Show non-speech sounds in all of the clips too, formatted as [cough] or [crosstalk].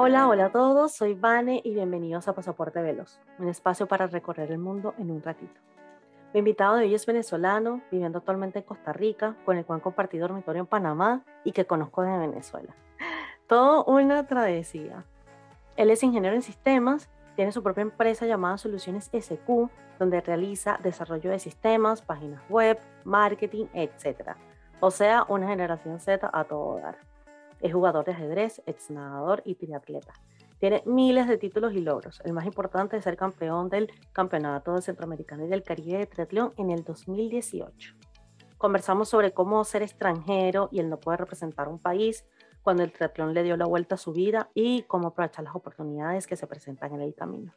Hola, hola a todos, soy Vane y bienvenidos a Pasaporte Veloz, un espacio para recorrer el mundo en un ratito. Mi invitado de hoy es venezolano, viviendo actualmente en Costa Rica, con el cual compartí dormitorio en Panamá y que conozco de Venezuela. Todo una travesía. Él es ingeniero en sistemas, tiene su propia empresa llamada Soluciones SQ, donde realiza desarrollo de sistemas, páginas web, marketing, etc. O sea, una generación Z a todo dar. Es jugador de ajedrez, ex nadador y triatleta. Tiene miles de títulos y logros. El más importante es ser campeón del Campeonato del Centroamericano y del Caribe de Triatlón en el 2018. Conversamos sobre cómo ser extranjero y el no poder representar un país cuando el triatlón le dio la vuelta a su vida y cómo aprovechar las oportunidades que se presentan en el camino.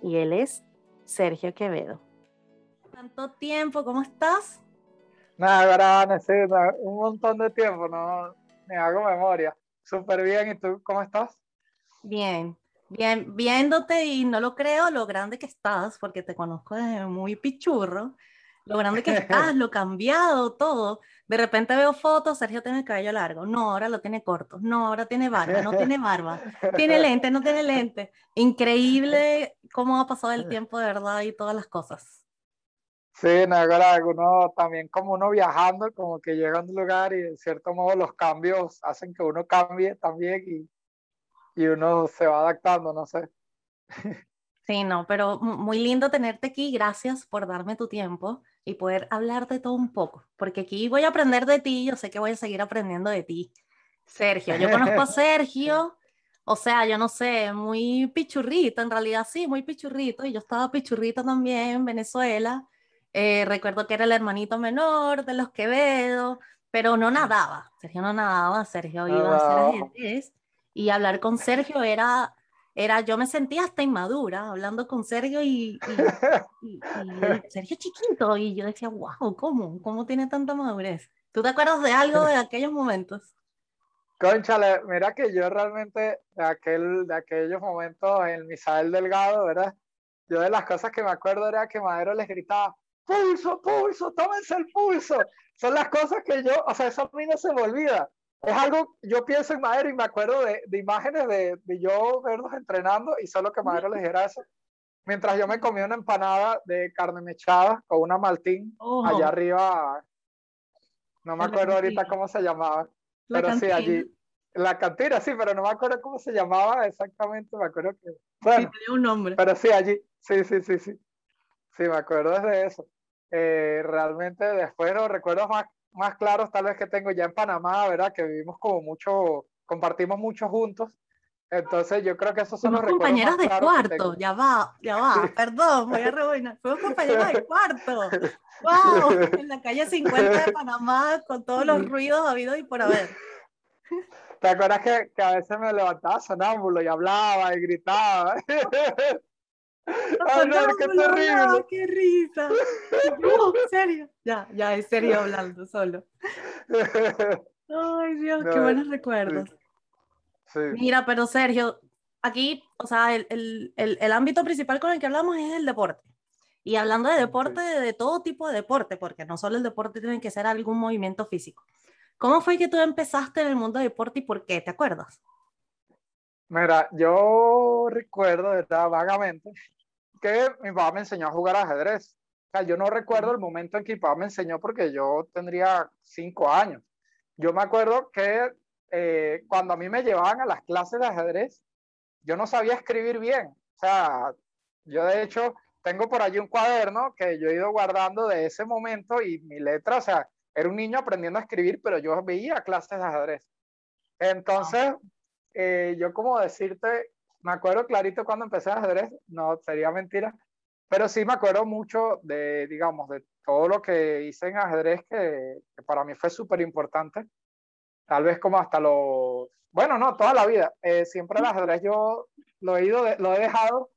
Y él es Sergio Quevedo. ¿Tanto tiempo? ¿Cómo estás? Nada, necesito un montón de tiempo, no, me hago memoria. Súper bien, ¿y tú cómo estás? Bien, bien, viéndote y no lo creo lo grande que estás, porque te conozco desde muy pichurro, lo grande que [laughs] estás, lo cambiado, todo. De repente veo fotos, Sergio tiene el cabello largo, no, ahora lo tiene corto, no, ahora tiene barba, no tiene barba, tiene lente, no tiene lente. Increíble cómo ha pasado el tiempo de verdad y todas las cosas. Sí, no, uno también como uno viajando, como que llega a un lugar y en cierto modo los cambios hacen que uno cambie también y, y uno se va adaptando, no sé. Sí, no, pero muy lindo tenerte aquí. Gracias por darme tu tiempo y poder hablarte todo un poco, porque aquí voy a aprender de ti, yo sé que voy a seguir aprendiendo de ti. Sergio, yo conozco a [laughs] Sergio, o sea, yo no sé, muy pichurrito, en realidad sí, muy pichurrito, y yo estaba pichurrito también en Venezuela, eh, recuerdo que era el hermanito menor de los Quevedo, pero no nadaba. Sergio no nadaba, Sergio iba a hacer ajedrez. Y hablar con Sergio era, era, yo me sentía hasta inmadura hablando con Sergio y, y, [laughs] Sergio chiquito. Y yo decía, wow, ¿cómo? ¿Cómo tiene tanta madurez? ¿Tú te acuerdas de algo de aquellos momentos? Conchale, mira que yo realmente de, aquel, de aquellos momentos en Misael Delgado, ¿verdad? Yo de las cosas que me acuerdo era que Madero les gritaba, pulso, pulso, tómense el pulso. Son las cosas que yo, o sea, eso a mí no se me olvida. Es algo, yo pienso en Madero y me acuerdo de, de imágenes de, de, yo verlos entrenando y solo que Madero les dijera eso. Mientras yo me comía una empanada de carne mechada con una maltín allá arriba, no me acuerdo ahorita cómo se llamaba, pero sí, allí, la cantina, sí, pero no me acuerdo cómo se llamaba exactamente, me acuerdo que, bueno, tenía un nombre. Pero sí, allí, sí, sí, sí, sí, sí, me acuerdo de eso. Eh, realmente después los recuerdos más, más claros tal vez que tengo ya en Panamá, ¿verdad? Que vivimos como mucho, compartimos mucho juntos. Entonces yo creo que esos son los compañeros de cuarto, ya va, ya va, perdón, voy a rebobinar. Fuimos compañeros de cuarto. ¡Wow! En la calle 50 de Panamá con todos los ruidos habidos y por haber. ¿Te acuerdas que, que a veces me levantaba sonámbulo y hablaba y gritaba? Ay, no, qué terrible. qué risa. [laughs] No, serio. Ya, ya, es serio hablando solo. Ay, Dios, qué buenos recuerdos. Sí. Mira, pero Sergio, aquí, o sea, el, el, el, el, ámbito principal con el que hablamos es el deporte. Y hablando de deporte, de todo tipo de deporte, porque no solo el deporte tiene que ser algún movimiento físico. ¿Cómo fue que tú empezaste en el mundo del deporte y por qué? ¿Te acuerdas? Mira, yo recuerdo, ¿verdad? Vagamente, que mi papá me enseñó a jugar ajedrez. O sea, yo no recuerdo el momento en que mi papá me enseñó porque yo tendría cinco años. Yo me acuerdo que eh, cuando a mí me llevaban a las clases de ajedrez, yo no sabía escribir bien. O sea, yo de hecho tengo por allí un cuaderno que yo he ido guardando de ese momento y mi letra, o sea, era un niño aprendiendo a escribir, pero yo veía clases de ajedrez. Entonces, eh, yo como decirte, me acuerdo clarito cuando empecé a ajedrez, no sería mentira, pero sí me acuerdo mucho de, digamos, de todo lo que hice en ajedrez que, para mí fue súper importante. Tal vez como hasta los, bueno, no, toda la vida. Eh, siempre el ajedrez yo lo he ido, lo he dejado,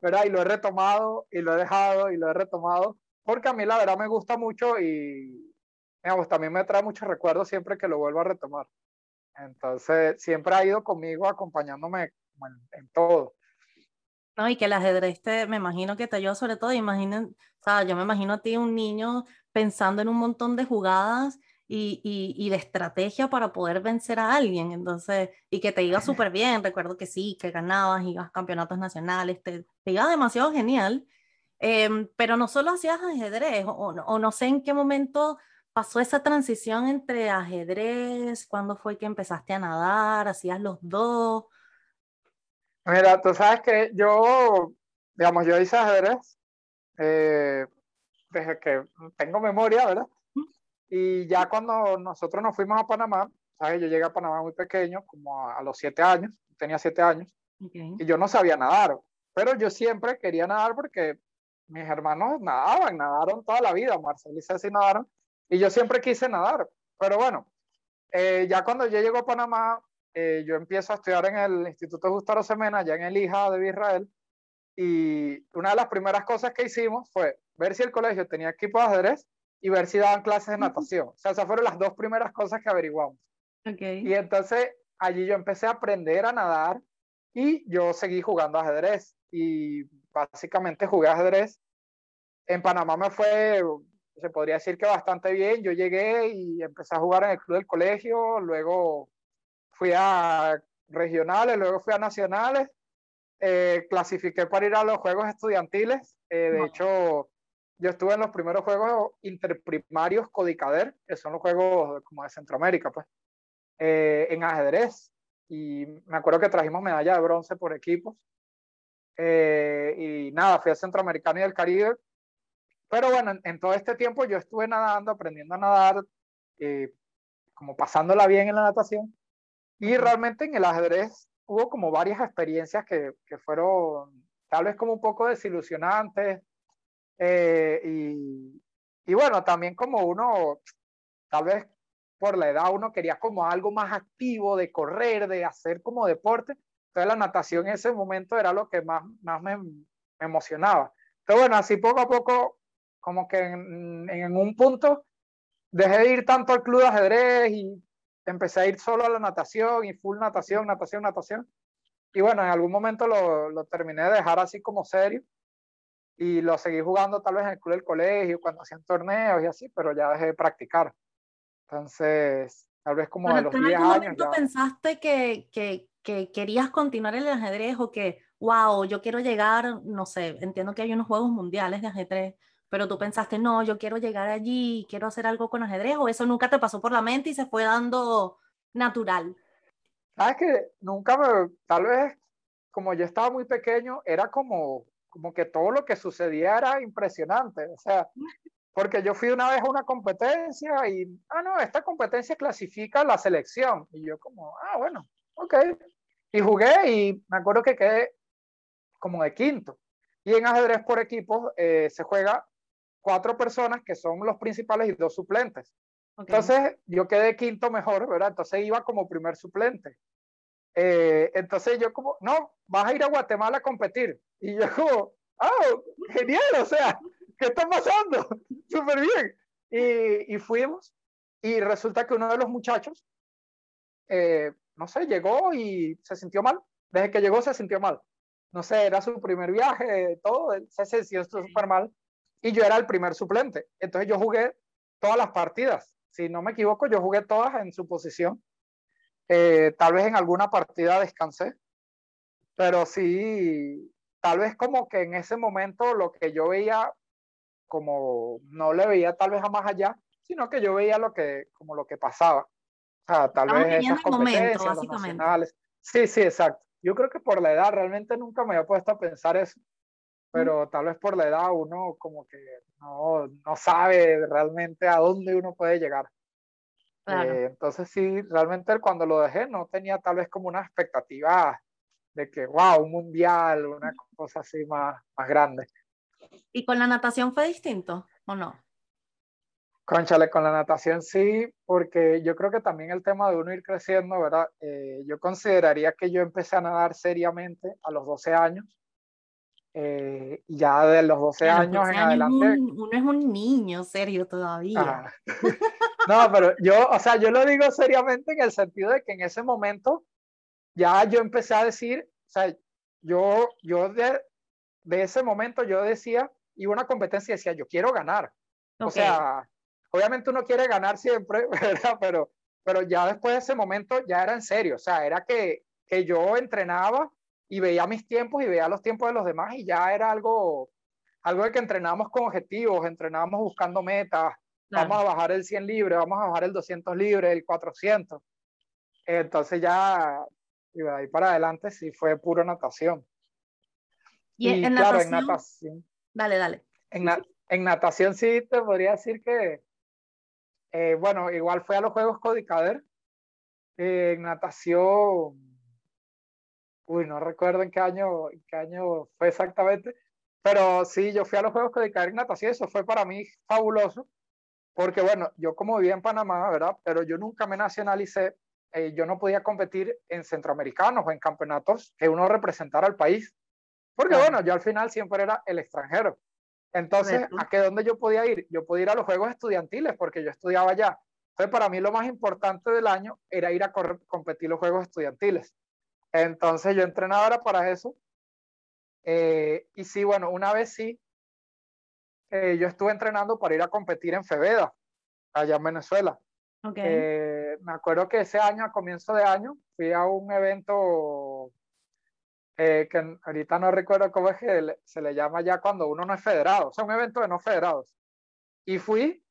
¿verdad? Y lo he retomado, y lo he dejado, y lo he retomado, porque a mí la verdad me gusta mucho y, digamos, también me trae muchos recuerdos siempre que lo vuelvo a retomar. Entonces, siempre ha ido conmigo acompañándome en, todo. No, y que el ajedrez te, me imagino que te ayuda sobre todo, imaginen, o sea, yo me imagino a ti un niño pensando en un montón de jugadas y, y, de estrategia para poder vencer a alguien. Entonces, y que te iba [laughs] súper bien. Recuerdo que sí, que ganabas, ibas a campeonatos nacionales, te, te iba demasiado genial. Em, pero no solo hacías ajedrez, o, o, no sé en qué momento pasó esa transición entre ajedrez, cuándo fue que empezaste a nadar, hacías los dos. Mira, tú sabes que yo, digamos, yo hice ajedrez eh, desde que tengo memoria, ¿verdad? Y ya cuando nosotros nos fuimos a Panamá, ¿sabes? Yo llegué a Panamá muy pequeño, como a, los siete años, tenía siete años, y yo no sabía nadar, pero yo siempre quería nadar porque mis hermanos nadaban, nadaron toda la vida, Marcel y Ceci nadaron, y yo siempre quise nadar. Pero bueno, eh, ya cuando yo llego a Panamá, eh, yo empiezo a estudiar en el Instituto Gustavo Semena, ya en el IJA de Israel, y una de las primeras cosas que hicimos fue ver si el colegio tenía equipo de ajedrez y ver si daban clases de natación. O sea, esas fueron las dos primeras cosas que averiguamos. Okay. Y entonces allí yo empecé a aprender a nadar y yo seguí jugando ajedrez. Y básicamente jugué ajedrez. En Panamá me fue, se podría decir que bastante bien. Yo llegué y empecé a jugar en el club del colegio, luego fui a regionales, luego fui a nacionales. Eh, clasifiqué para ir a los Juegos Estudiantiles. Eh, de hecho, yo estuve en los primeros juegos interprimarios Codicader, que son los juegos como de Centroamérica, pues, eh, en ajedrez. Y me acuerdo que trajimos medalla de bronce por equipos. Eh, y nada, fui a Centroamericano y del Caribe. Pero bueno, en, todo este tiempo yo estuve nadando, aprendiendo a nadar, eh, como pasándola bien en la natación. Y realmente en el ajedrez hubo como varias experiencias que, que fueron tal vez como un poco desilusionantes eh, y, y, bueno, también como uno, tal vez por la edad, uno quería como algo más activo, de correr, de hacer como deporte. Entonces la natación en ese momento era lo que más, más me, me emocionaba. Entonces bueno, así poco a poco, como que en, en un punto dejé de ir tanto al club de ajedrez y empecé a ir solo a la natación y full natación, natación, natación. Y bueno, en algún momento lo, lo terminé de dejar así como serio y lo seguí jugando tal vez en el club del colegio, cuando hacían torneos y así, pero ya dejé de practicar. Entonces, tal vez como a los 10 años. ¿Tú pensaste que, que, que, querías continuar en el ajedrez o que, wow, yo quiero llegar, no sé, entiendo que hay unos juegos mundiales de ajedrez, pero tú pensaste, no, yo quiero llegar allí, quiero hacer algo con ajedrez, o eso nunca te pasó por la mente y se fue dando natural? Sabes que nunca me, tal vez como yo estaba muy pequeño, era como como que todo lo que sucedía era impresionante, o sea, porque yo fui una vez a una competencia y, ah, no, esta competencia clasifica la selección, y yo como, ah, bueno, ok, y jugué y me acuerdo que quedé como de quinto, y en ajedrez por equipos eh, se juega cuatro personas que son los principales y dos suplentes. Entonces yo quedé quinto mejor, ¿verdad? Entonces iba como primer suplente. Eh, entonces yo como, no, vas a ir a Guatemala a competir. Y yo como, oh, genial, o sea, ¿qué está pasando? [laughs] Súper bien. Y, y, fuimos y resulta que uno de los muchachos, eh, no sé, llegó y se sintió mal. Desde que llegó se sintió mal. No sé, era su primer viaje, todo, se sintió súper mal. Y yo era el primer suplente. Entonces yo jugué todas las partidas. Si no me equivoco, yo jugué todas en su posición. Eh, tal vez en alguna partida descansé, pero sí, tal vez como que en ese momento lo que yo veía, como no le veía tal vez a más allá, sino que yo veía lo que, como lo que pasaba. O sea, tal vez esas competencias, momento, los nacionales. Sí, sí, exacto. Yo creo que por la edad realmente nunca me había puesto a pensar eso, pero tal vez por la edad uno como que no, no sabe realmente a dónde uno puede llegar. Eh, entonces sí, realmente cuando lo dejé no tenía tal vez como una expectativa de que, wow, un mundial, una cosa así más, más grande. ¿Y con la natación fue distinto o no? Conchale, con la natación sí, porque yo creo que también el tema de uno ir creciendo, ¿verdad? Eh, yo consideraría que yo empecé a nadar seriamente a los 12 años. Eh, ya de los 12 años en adelante. uno es un niño serio todavía. [laughs] no, pero yo, o sea, yo lo digo seriamente en el sentido de que en ese momento ya yo empecé a decir, o sea, yo, yo de, de ese momento yo decía, a una competencia y decía, yo quiero ganar. O sea, obviamente uno quiere ganar siempre, [laughs] ¿verdad? Pero, pero ya después de ese momento ya era en serio, o sea, era que, que yo entrenaba y veía mis tiempos y veía los tiempos de los demás y ya era algo, algo de que entrenábamos con objetivos, entrenábamos buscando metas, vamos a bajar el 100 libre, vamos a bajar el 200 libre, el 400. Entonces ya, y de ahí para adelante sí fue puro natación. Y, en claro, natación, en natación. Dale, dale. En, en, natación sí te podría decir que, eh, bueno, igual fue a los Juegos Codicader. Eh, en natación uy, no recuerdo en qué año, en qué año fue exactamente, pero sí, yo fui a los Juegos de en natación, eso fue para mí fabuloso, porque bueno, yo como vivía en Panamá, ¿verdad? Pero yo nunca me nacionalicé, eh, yo no podía competir en centroamericanos o en campeonatos que uno representara al país, porque bueno, yo al final siempre era el extranjero. Entonces, ¿a qué dónde yo podía ir? Yo podía ir a los Juegos Estudiantiles porque yo estudiaba allá. Entonces, para mí lo más importante del año era ir a competir los Juegos Estudiantiles. Entonces yo entrenaba ahora para eso. Eh, y sí, bueno, una vez sí, eh, yo estuve entrenando para ir a competir en Febeda, allá en Venezuela. Okay. Eh, me acuerdo que ese año, a comienzo de año, fui a un evento que ahorita no recuerdo cómo es que se le llama ya cuando uno no es federado, o sea, un evento de no federados. Y fui,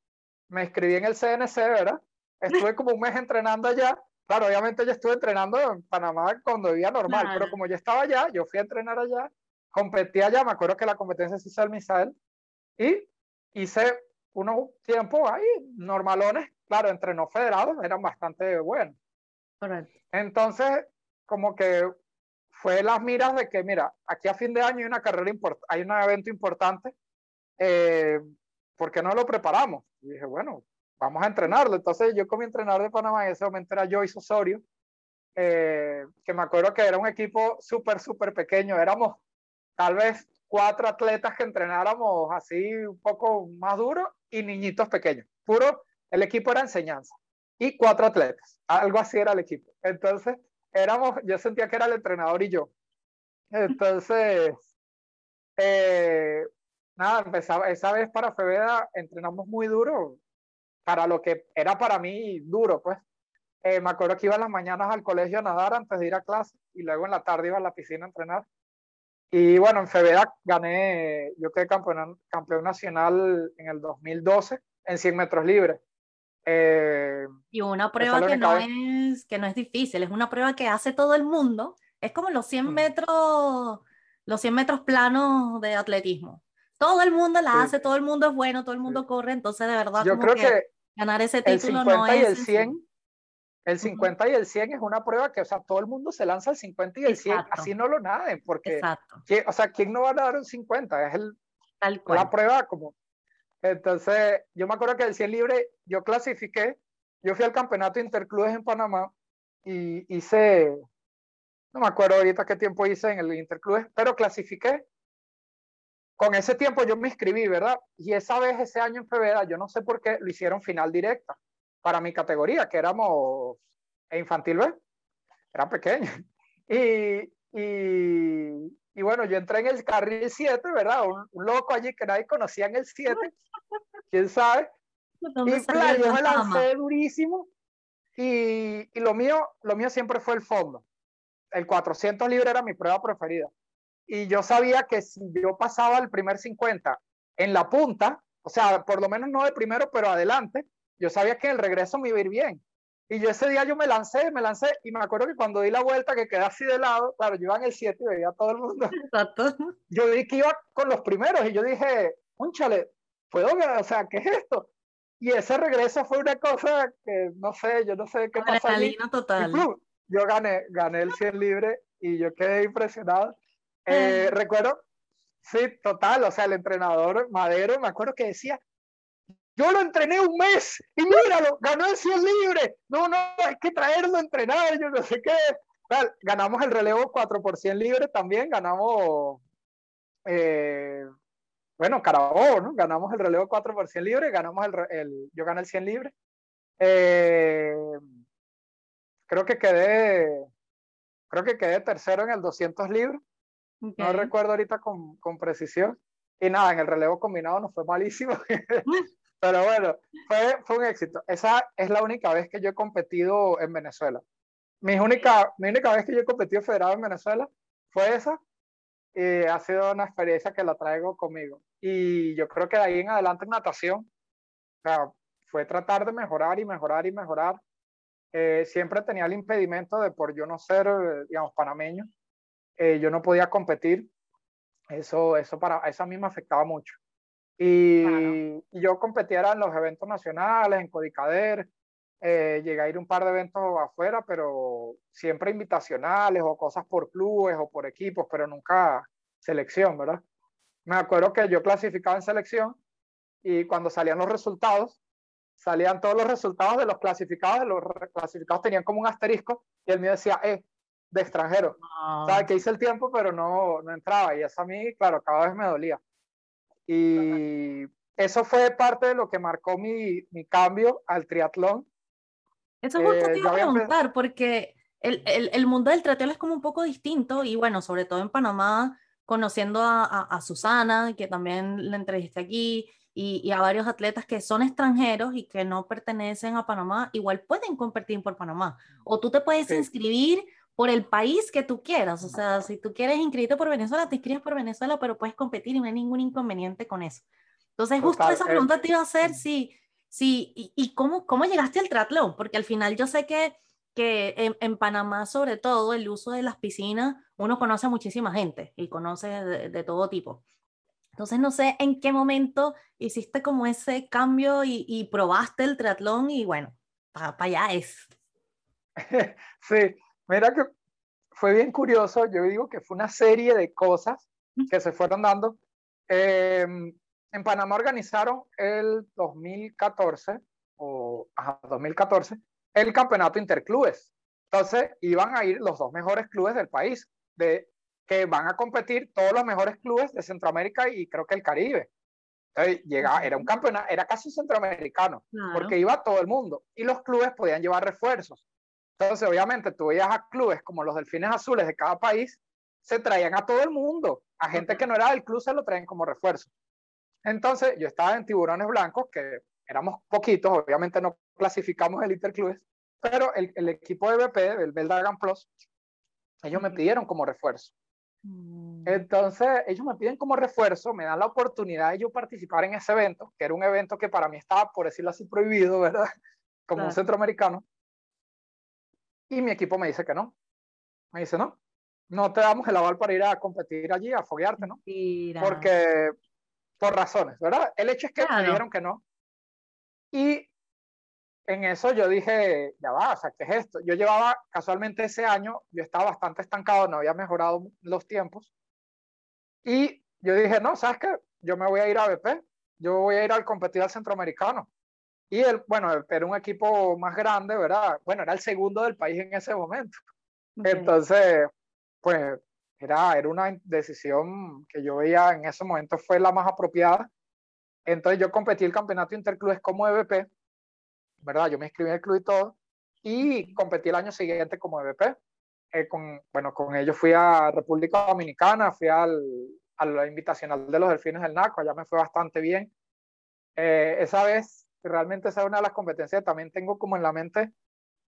me inscribí en el CNC, ¿verdad? Estuve como un mes entrenando allá Claro, obviamente yo estuve entrenando en Panamá cuando vivía normal, pero como yo estaba allá, yo fui a entrenar allá, competí allá, me acuerdo que la competencia se hizo el Misael, y hice unos tiempos ahí normalones, claro, entre no federados eran bastante buenos. Entonces, como que fue las miras de que, mira, aquí a fin de año hay una carrera importante, hay un evento importante, eh, ¿por qué no lo preparamos? Y dije, bueno, vamos a entrenarlo. Entonces yo como entrenador de Panamá en ese momento era Joyce Osorio, eh, que me acuerdo que era un equipo súper, súper pequeño. Éramos tal vez cuatro atletas que entrenáramos así un poco más duro y niñitos pequeños. Puro, el equipo era enseñanza. Y cuatro atletas. Algo así era el equipo. Entonces, éramos, yo sentía que era el entrenador y yo. Entonces, eh, nada, empezaba, esa vez para Febeda entrenamos muy duro, para lo que era para mí duro, pues. Eh, me acuerdo que iba en las mañanas al colegio a nadar antes de ir a clase y luego en la tarde iba a la piscina a entrenar. Y bueno, en febrero gané, yo quedé campeón, campeón nacional en el 2012 en 100 metros libres. Eh, y una prueba que no, es, que no es difícil, es una prueba que hace todo el mundo. Es como los 100 mm. metros, los 100 metros planos de atletismo. Todo el mundo la hace, todo el mundo es bueno, todo el mundo corre, entonces de verdad yo creo que, ganar ese título el 50 y el 100 el 50 y el 100 es una prueba que, o sea, todo el mundo se lanza el 50 y el 100, así no lo naden, porque, o sea, ¿quién no va a dar un 50? Es el, la prueba como. Entonces, yo me acuerdo que el 100 libre, yo clasifiqué, yo fui al campeonato interclubes en Panamá y hice, no me acuerdo ahorita qué tiempo hice en el interclubes, pero clasifiqué con ese tiempo yo me inscribí, ¿verdad? Y esa vez, ese año en febrero, yo no sé por qué lo hicieron final directa para mi categoría, que éramos infantil B, era pequeño. [laughs] Y, y, y, bueno, yo entré en el carril 7, ¿verdad? Un, loco allí que nadie conocía en el 7, quién sabe. [laughs] Y claro, yo me lancé durísimo. Y, y, lo, mío, lo mío siempre fue el fondo. El 400 libre era mi prueba preferida y yo sabía que si yo pasaba el primer 50 en la punta, o sea, por lo menos no de primero, pero adelante, yo sabía que el regreso me iba a ir bien. Y yo ese día yo me lancé, me lancé, y me acuerdo que cuando di la vuelta, que quedé así de lado, claro, yo iba en el 7 y veía a todo el mundo. [laughs] Exacto. Yo vi que iba con los primeros y yo dije, ¡únchale! ¿puedo? O sea, ¿qué es esto? Y ese regreso fue una cosa que no sé, yo no sé qué pasó. total. Yo gané, gané el 100 libre y yo quedé impresionado. Eh, recuerdo, sí, total, o sea, el entrenador Madero, me acuerdo que decía, yo lo entrené un mes y míralo, ganó el 100 libre. No, no, hay que traerlo a entrenar, yo no sé qué. ganamos el relevo 4 por 100 libre también, ganamos, eh, bueno, Carabobo, ¿no? Ganamos el relevo 4 por 100 libre, ganamos el, el yo gané el 100 libre. Eh, creo que quedé, creo que quedé tercero en el 200 libre. No recuerdo ahorita con, con, precisión. Y nada, en el relevo combinado nos fue malísimo. [laughs] [laughs] Pero bueno, fue, fue un éxito. Esa es la única vez que yo he competido en Venezuela. Mi única, mi única vez que yo he competido federado en Venezuela fue esa y ha sido una experiencia que la traigo conmigo. Y yo creo que de ahí en adelante en natación, o sea, fue tratar de mejorar y mejorar y mejorar. Eh, siempre tenía el impedimento de por yo no ser, digamos, panameño, eh, yo no podía competir. Eso, eso, para, eso a mí me afectaba mucho. Y, yo competía en los eventos nacionales, en Codicader, eh, llegué a ir un par de eventos afuera, pero siempre invitacionales o cosas por clubes o por equipos, pero nunca selección, ¿verdad? Me acuerdo que yo clasificaba en selección y cuando salían los resultados, salían todos los resultados de los clasificados, los clasificados tenían como un asterisco y el mío decía, eh, de extranjero. O sea, que hice el tiempo, pero no, no entraba y eso a mí, claro, cada vez me dolía. Y eso fue parte de lo que marcó mi, mi cambio al triatlón. Eso justo te eh, iba a preguntar, porque el, el, el, mundo del triatlón es como un poco distinto y bueno, sobre todo en Panamá, conociendo a, a, Susana, que también la entrevisté aquí, y, y, a varios atletas que son extranjeros y que no pertenecen a Panamá, igual pueden competir por Panamá. O tú te puedes inscribir por el país que tú quieras. O sea, si tú quieres inscribirte por Venezuela, te inscribes por Venezuela, pero puedes competir y no hay ningún inconveniente con eso. Entonces, justo esa pregunta te iba a hacer, sí, sí, y, y, cómo, cómo llegaste al triatlón, porque al final yo sé que, que en, en, Panamá, sobre todo, el uso de las piscinas, uno conoce a muchísima gente y conoce de, de todo tipo. Entonces, no sé en qué momento hiciste como ese cambio y, y probaste el triatlón y bueno, para pa allá es. [laughs] Sí, Mira que fue bien curioso, yo digo que fue una serie de cosas que se fueron dando. Eh, en Panamá organizaron el 2014, o ajá, 2014, el campeonato interclubes. Entonces iban a ir los dos mejores clubes del país, de, que van a competir todos los mejores clubes de Centroamérica y creo que el Caribe. Entonces, llegaba, era un campeonato, era casi centroamericano, claro. porque iba todo el mundo y los clubes podían llevar refuerzos. Entonces, obviamente, tú veías a clubes como los Delfines Azules de cada país, se traían a todo el mundo. A gente que no era del club se lo traían como refuerzo. Entonces, yo estaba en Tiburones Blancos, que éramos poquitos, obviamente no clasificamos el Interclubes, pero el, el equipo de BP, el Beldagan Plus, ellos me pidieron como refuerzo. Mm. Entonces, ellos me piden como refuerzo, me dan la oportunidad de yo participar en ese evento, que era un evento que para mí estaba, por decirlo así, prohibido, ¿verdad? Como claro. un centroamericano. Y mi equipo me dice que no. Me dice, no, no te damos el aval para ir a competir allí, a foguearte, ¿no? Mira. Porque, por razones, ¿verdad? El hecho es que claro. me dijeron que no. Y en eso yo dije, ya va, o sea, ¿qué es esto? Yo llevaba, casualmente ese año, yo estaba bastante estancado, no había mejorado los tiempos. Y yo dije, no, ¿sabes qué? Yo me voy a ir a BP, yo voy a ir al competir al centroamericano. Y el, bueno, era un equipo más grande, ¿verdad? Bueno, era el segundo del país en ese momento. Okay. Entonces, pues era, era una decisión que yo veía en ese momento fue la más apropiada. Entonces yo competí el campeonato interclubes como EVP, ¿verdad? Yo me inscribí en el club y todo, y competí el año siguiente como EVP. Eh, con, bueno, con ellos fui a República Dominicana, fui al, a la invitacional de los Delfines del NACO, allá me fue bastante bien. Eh, esa vez realmente esa es una de las competencias que también tengo como en la mente.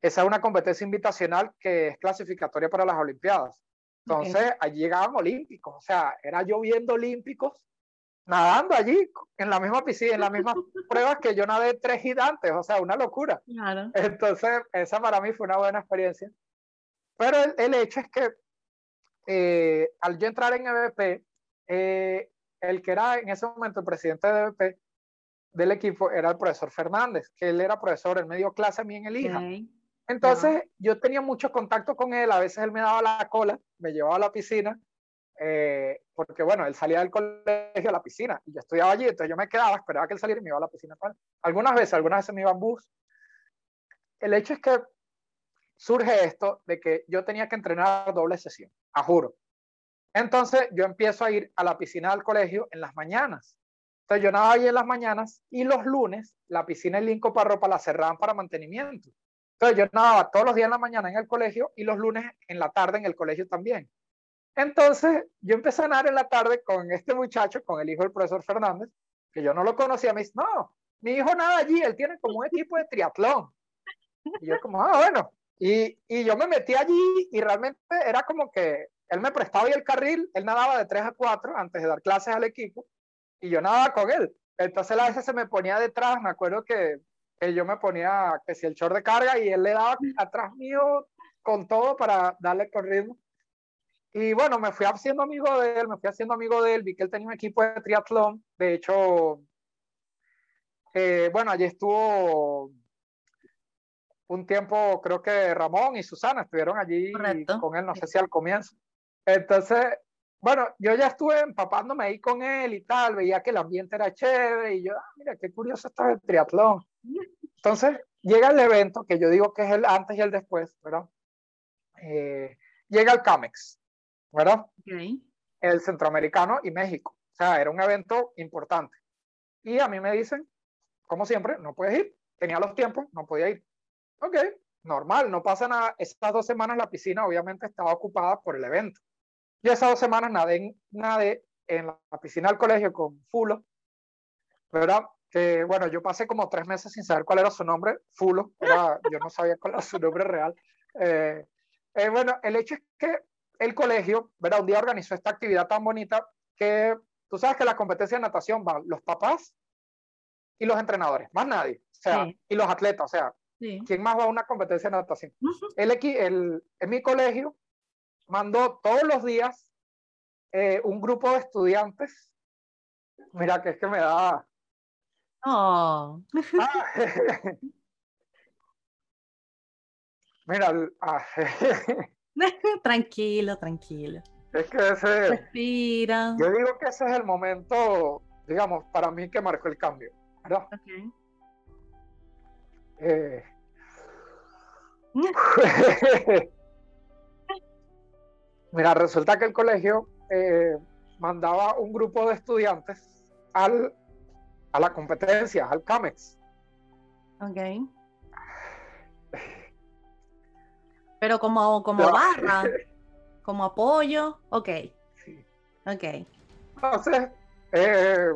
Esa es una competencia invitacional que es clasificatoria para las Olimpiadas. Entonces, okay. allí llegaban olímpicos, o sea, era yo viendo olímpicos nadando allí en la misma piscina, en las mismas [laughs] pruebas que yo nadé tres gigantes, o sea, una locura. Claro. Entonces, esa para mí fue una buena experiencia. Pero el, el hecho es que eh, al yo entrar en EVP, eh, el que era en ese momento el presidente de EVP del equipo era el profesor Fernández, que él era profesor, en medio clase a mí en el IJA. Okay. Entonces yo tenía mucho contacto con él, a veces él me daba la cola, me llevaba a la piscina, eh, porque bueno, él salía del colegio a la piscina y yo estudiaba allí, entonces yo me quedaba, esperaba que él saliera y me iba a la piscina. Algunas veces, algunas veces me iba en bus. El hecho es que surge esto de que yo tenía que entrenar doble sesión, a juro. Entonces yo empiezo a ir a la piscina del colegio en las mañanas entonces yo nadaba ahí en las mañanas y los lunes la piscina en Linco Parropa la cerraban para mantenimiento. Entonces yo nadaba todos los días en la mañana en el colegio y los lunes en la tarde en el colegio también. Entonces yo empecé a nadar en la tarde con este muchacho, con el hijo del profesor Fernández, que yo no lo conocía. Me dice, no, mi hijo nada allí, él tiene como un equipo de triatlón. Y yo como, ah, bueno. Y, y yo me metí allí y realmente era como que él me prestaba ahí el carril, él nadaba de 3 a 4 antes de dar clases al equipo y yo nadaba con él. Entonces a veces se me ponía detrás, me acuerdo que, que yo me ponía, que si el short de carga y él le daba atrás mío con todo para darle con ritmo. Y bueno, me fui haciendo amigo de él, me fui haciendo amigo de él, vi que él tenía un equipo de triatlón, de hecho, eh, bueno, allí estuvo un tiempo, creo que Ramón y Susana estuvieron allí con él, no sé si al comienzo. Entonces, bueno, yo ya estuve empapándome ahí con él y tal, veía que el ambiente era chévere y yo, ah, mira, qué curioso está el triatlón. Entonces, llega el evento, que yo digo que es el antes y el después, ¿verdad? Eh, llega el CAMEX, ¿verdad? El centroamericano y México. O sea, era un evento importante. Y a mí me dicen, como siempre, no puedes ir. Tenía los tiempos, no podía ir. Ok, normal, no pasa nada. Estas dos semanas la piscina obviamente estaba ocupada por el evento. Y esas dos semanas nadé, nadé en la piscina del colegio con Fulo, ¿verdad? Que bueno, yo pasé como tres meses sin saber cuál era su nombre, Fulo, [laughs] yo no sabía cuál era su nombre real. Eh, eh, bueno, el hecho es que el colegio, ¿verdad? Un día organizó esta actividad tan bonita que tú sabes que la competencia de natación van los papás y los entrenadores, más nadie, o sea, y los atletas, o sea, ¿quién más va a una competencia de natación? el, el, en mi colegio mandó todos los días eh, un grupo de estudiantes. Mira, que es que me da. Oh. Ah, [laughs] mira, ah, [laughs] tranquilo, tranquilo. Es que ese. Respira. Yo digo que ese es el momento, digamos, para mí que marcó el cambio. ¿verdad? Okay. Eh, [laughs] Mira, resulta que el colegio eh, mandaba un grupo de estudiantes al, a la competencia, al CAMEX. Ok. Pero como, como barra, [laughs] como apoyo, ok. Sí. Ok. Entonces, eh,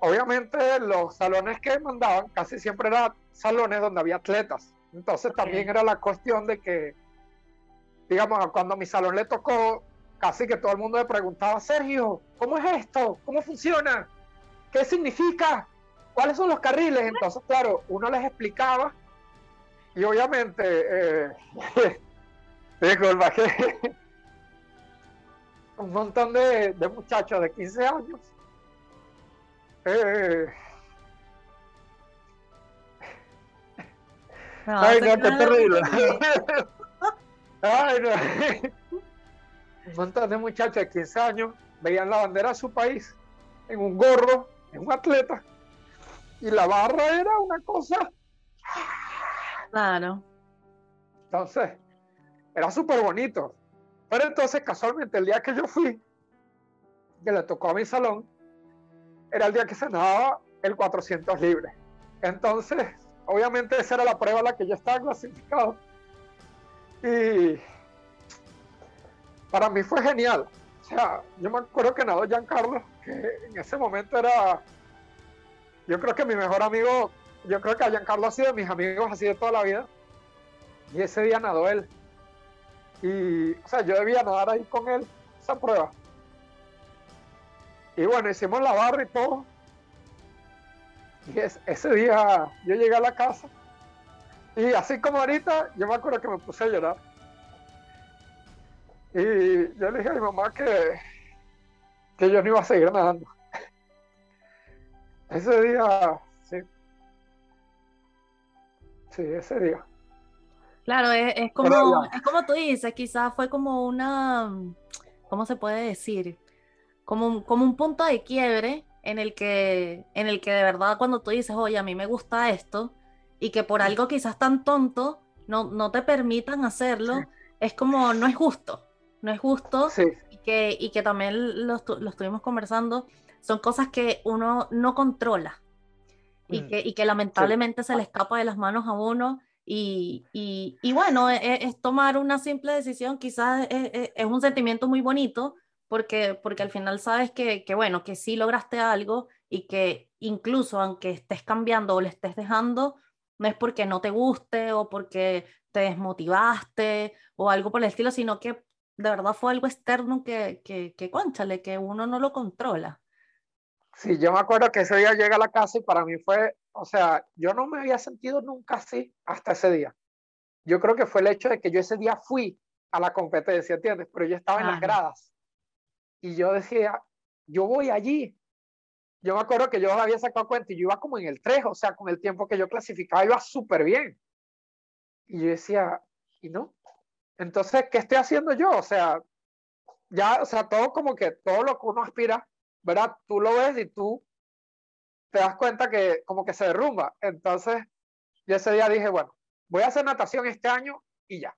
obviamente los salones que mandaban casi siempre eran salones donde había atletas. Entonces también era la cuestión de que digamos, cuando a mi salón le tocó, casi que todo el mundo le preguntaba, Sergio, ¿cómo es esto? ¿Cómo funciona? ¿Qué significa? ¿Cuáles son los carriles? Entonces, claro, uno les explicaba y obviamente, eh, un montón de, muchachos de 15 años. Eh, ay, no, qué terrible. [laughs] Un montón de muchachos de 15 años veían la bandera de su país en un gorro, en un atleta, y la barra era una cosa. Claro. Entonces, era súper bonito. Pero entonces, casualmente, el día que yo fui, que le tocó a mi salón, era el día que se nadaba el 400 libre. Entonces, obviamente, esa era la prueba a la que yo estaba clasificado. Y para mí fue genial. O sea, yo me acuerdo que nadó Giancarlo, que en ese momento era, yo creo que mi mejor amigo, yo creo que Giancarlo ha sido de mis amigos así de toda la vida. Y ese día nadó él. Y, o sea, yo debía nadar ahí con él, esa prueba. Y bueno, hicimos la barra y todo. Y ese día yo llegué a la casa y así como ahorita, yo me acuerdo que me puse a llorar. Y yo le dije a mi mamá que, que yo no iba a seguir nadando. Ese día, sí. Sí, ese día. Claro, es, como, es como tú dices, quizás fue como una, ¿cómo se puede decir? Como, como un punto de quiebre en el que, en el que de verdad cuando tú dices, oye, a mí me gusta esto, y que por algo quizás tan tonto no, no te permitan hacerlo, es como, no es justo, no es justo y, que, y que también lo, lo, estuvimos conversando, son cosas que uno no controla y, mm. que, y que lamentablemente se le escapa de las manos a uno. Y, y, y bueno, es, e, es, tomar una simple decisión, quizás es, es, un sentimiento muy bonito, porque, porque al final sabes que, que, bueno, que sí lograste algo y que incluso aunque estés cambiando o le estés dejando, no es porque no te guste o porque te desmotivaste o algo por el estilo, sino que de verdad fue algo externo que, que, que conchale, que uno no lo controla. Sí, yo me acuerdo que ese día llegué a la casa y para mí fue, o sea, yo no me había sentido nunca así hasta ese día. Yo creo que fue el hecho de que yo ese día fui a la competencia, ¿entiendes? Pero yo estaba en las gradas y yo decía, yo voy allí. Yo me acuerdo que yo había sacado cuenta y yo iba como en el 3, o sea, con el tiempo que yo clasificaba iba súper bien. Y yo decía, ¿y no? Entonces, ¿qué estoy haciendo yo? O sea, ya, o sea, todo como que todo lo que uno aspira, ¿verdad? Tú lo ves y tú te das cuenta que como que se derrumba. Entonces, yo ese día dije, bueno, voy a hacer natación este año y ya.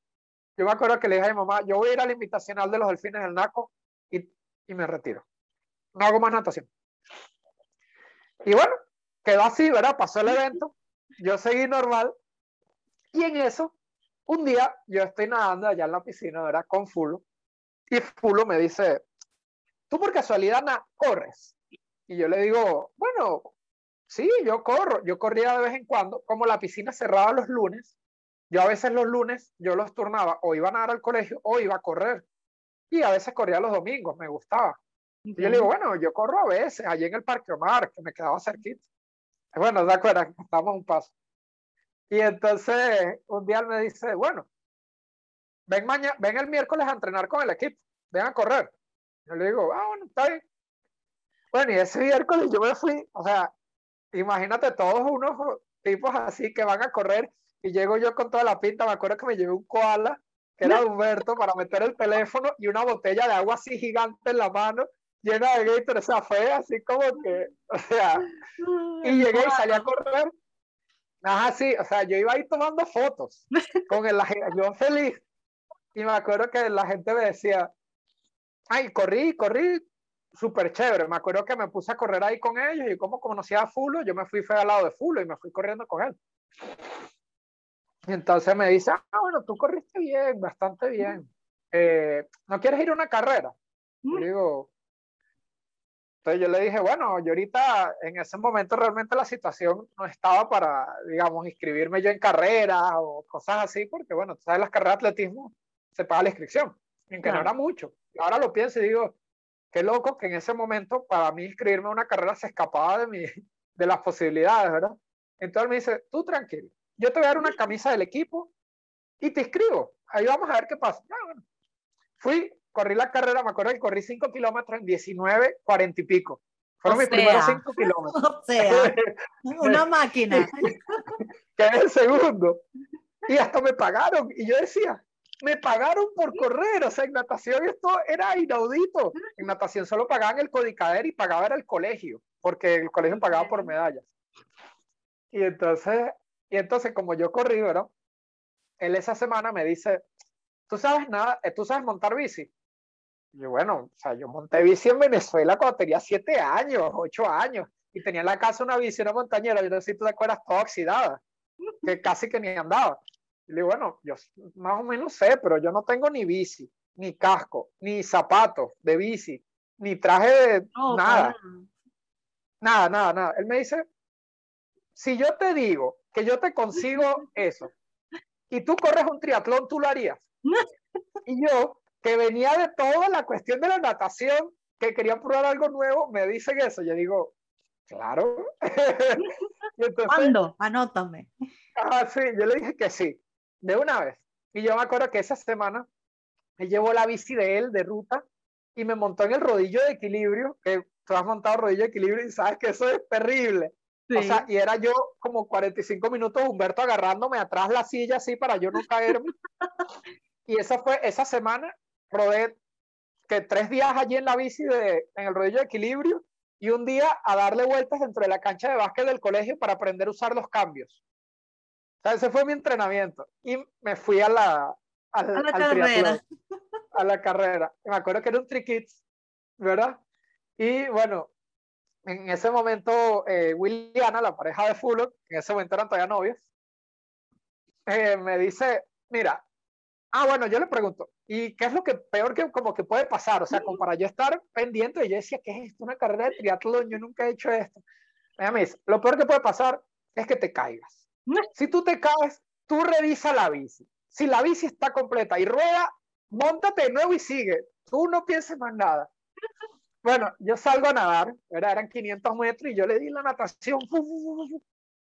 Yo me acuerdo que le dije a mi mamá, yo voy a ir al invitacional de los delfines del NACO y, y me retiro. No hago más natación. Y bueno, quedó así, ¿verdad? Pasó el evento, yo seguí normal y en eso un día yo estoy nadando allá en la piscina, ¿verdad? Con Fulo. Y Fulo me dice, ¿tú por casualidad corres? Y yo le digo, bueno, sí, yo corro. Yo corría de vez en cuando. Como la piscina cerraba los lunes, yo a veces los lunes, yo los turnaba, o iba a nadar al colegio o iba a correr. Y a veces corría los domingos, me gustaba. Y yo le digo, bueno, yo corro a veces, allí en el Parque Omar, que me quedaba cerquita. Bueno, de acuerdo, [laughs] estamos un paso. Y entonces un día él me dice, bueno, ven, mañana, ven el miércoles a entrenar con el equipo, ven a correr. Yo le digo, ah, bueno, está bien. Bueno, y ese miércoles yo me fui, o sea, imagínate todos unos tipos así que van a correr y llego yo con toda la pinta, me acuerdo que me llevé un koala, que era de [laughs] Humberto, para meter el teléfono y una botella de agua así gigante en la mano, llena de Gator, o sea, fue así como que, o sea, y llegué y salí a correr Ajá, sí, o sea, yo iba ahí tomando fotos con el yo feliz. Y me acuerdo que la gente me decía, ay, corrí, corrí, súper chévere. Me acuerdo que me puse a correr ahí con ellos y como conocía a Fulo, yo me fui fue al lado de Fulo y me fui corriendo con él. Y entonces me dice, ah, bueno, tú corriste bien, bastante bien. Eh, ¿No quieres ir a una carrera? Y mm. digo, entonces yo le dije, bueno, yo ahorita en ese momento realmente la situación no estaba para, digamos, inscribirme yo en carreras o cosas así, porque bueno, tú sabes, las carreras de atletismo se paga la inscripción, aunque no era mucho. Ahora lo pienso y digo, qué loco que en ese momento para mí inscribirme a una carrera se escapaba de, mi, de las posibilidades, ¿verdad? Entonces me dice, tú tranquilo, yo te voy a dar una camisa del equipo y te inscribo. Ahí vamos a ver qué pasa. Ah, bueno. Fui, corrí la carrera, me acuerdo que corrí 5 kilómetros en 19, 40 y pico. Fueron mis primeros 5 kilómetros. [laughs] O sea, [laughs] una máquina. que es el segundo. Y hasta me pagaron. Y yo decía, me pagaron por correr. O sea, en natación esto era inaudito. En natación solo pagaban el codicader y pagaba era el colegio, porque el colegio pagaba por medallas. Y entonces, y entonces como yo corrí, ¿verdad? Él esa semana me dice, ¿tú sabes nada? ¿Tú sabes montar bici? Yo, bueno, o sea, yo monté bici en Venezuela cuando tenía siete años, ocho años, y tenía en la casa una bici, una montañera, yo no sé si tú te acuerdas, toda oxidada, que casi que ni andaba. Y le digo, bueno, yo más o menos sé, pero yo no tengo ni bici, ni casco, ni zapatos de bici, ni traje de nada. Nada, nada, nada. Él me dice, si yo te digo que yo te consigo eso y tú corres un triatlón, tú lo harías. [laughs] Y yo, que venía de toda la cuestión de la natación, que querían probar algo nuevo, me dicen eso. Yo digo, claro. [laughs] ¿Cuándo? Anótame. Ah, sí, yo le dije que sí, de una vez. Y yo me acuerdo que esa semana me llevó la bici de él de ruta y me montó en el rodillo de equilibrio, que tú has montado rodillo de equilibrio y sabes que eso es terrible. O sea, y era yo como 45 minutos Humberto agarrándome atrás la silla así para yo no caerme. [laughs] y esa fue esa semana rodé que tres días allí en la bici de, en el rodillo de equilibrio y un día a darle vueltas dentro de la cancha de básquet del colegio para aprender a usar los cambios. O sea, ese fue mi entrenamiento. Y me fui a la, a la carrera. a la carrera. me acuerdo que era un triquits, ¿verdad? Y bueno, en ese momento, eh, Williana, la pareja de Fullock, en ese momento eran todavía novios, eh, me dice, mira, Ah, bueno, yo le pregunto, ¿y qué es lo que peor que como que puede pasar? O sea, como para yo estar pendiente, y yo decía, ¿qué es esto? Una carrera de triatlón, yo nunca he hecho esto. Me dice, lo peor que puede pasar es que te caigas. Si tú te caes, tú revisa la bici. Si la bici está completa y rueda, montate de nuevo y sigue. Tú no pienses más nada. Bueno, yo salgo a nadar, eran 500 metros y yo le di la natación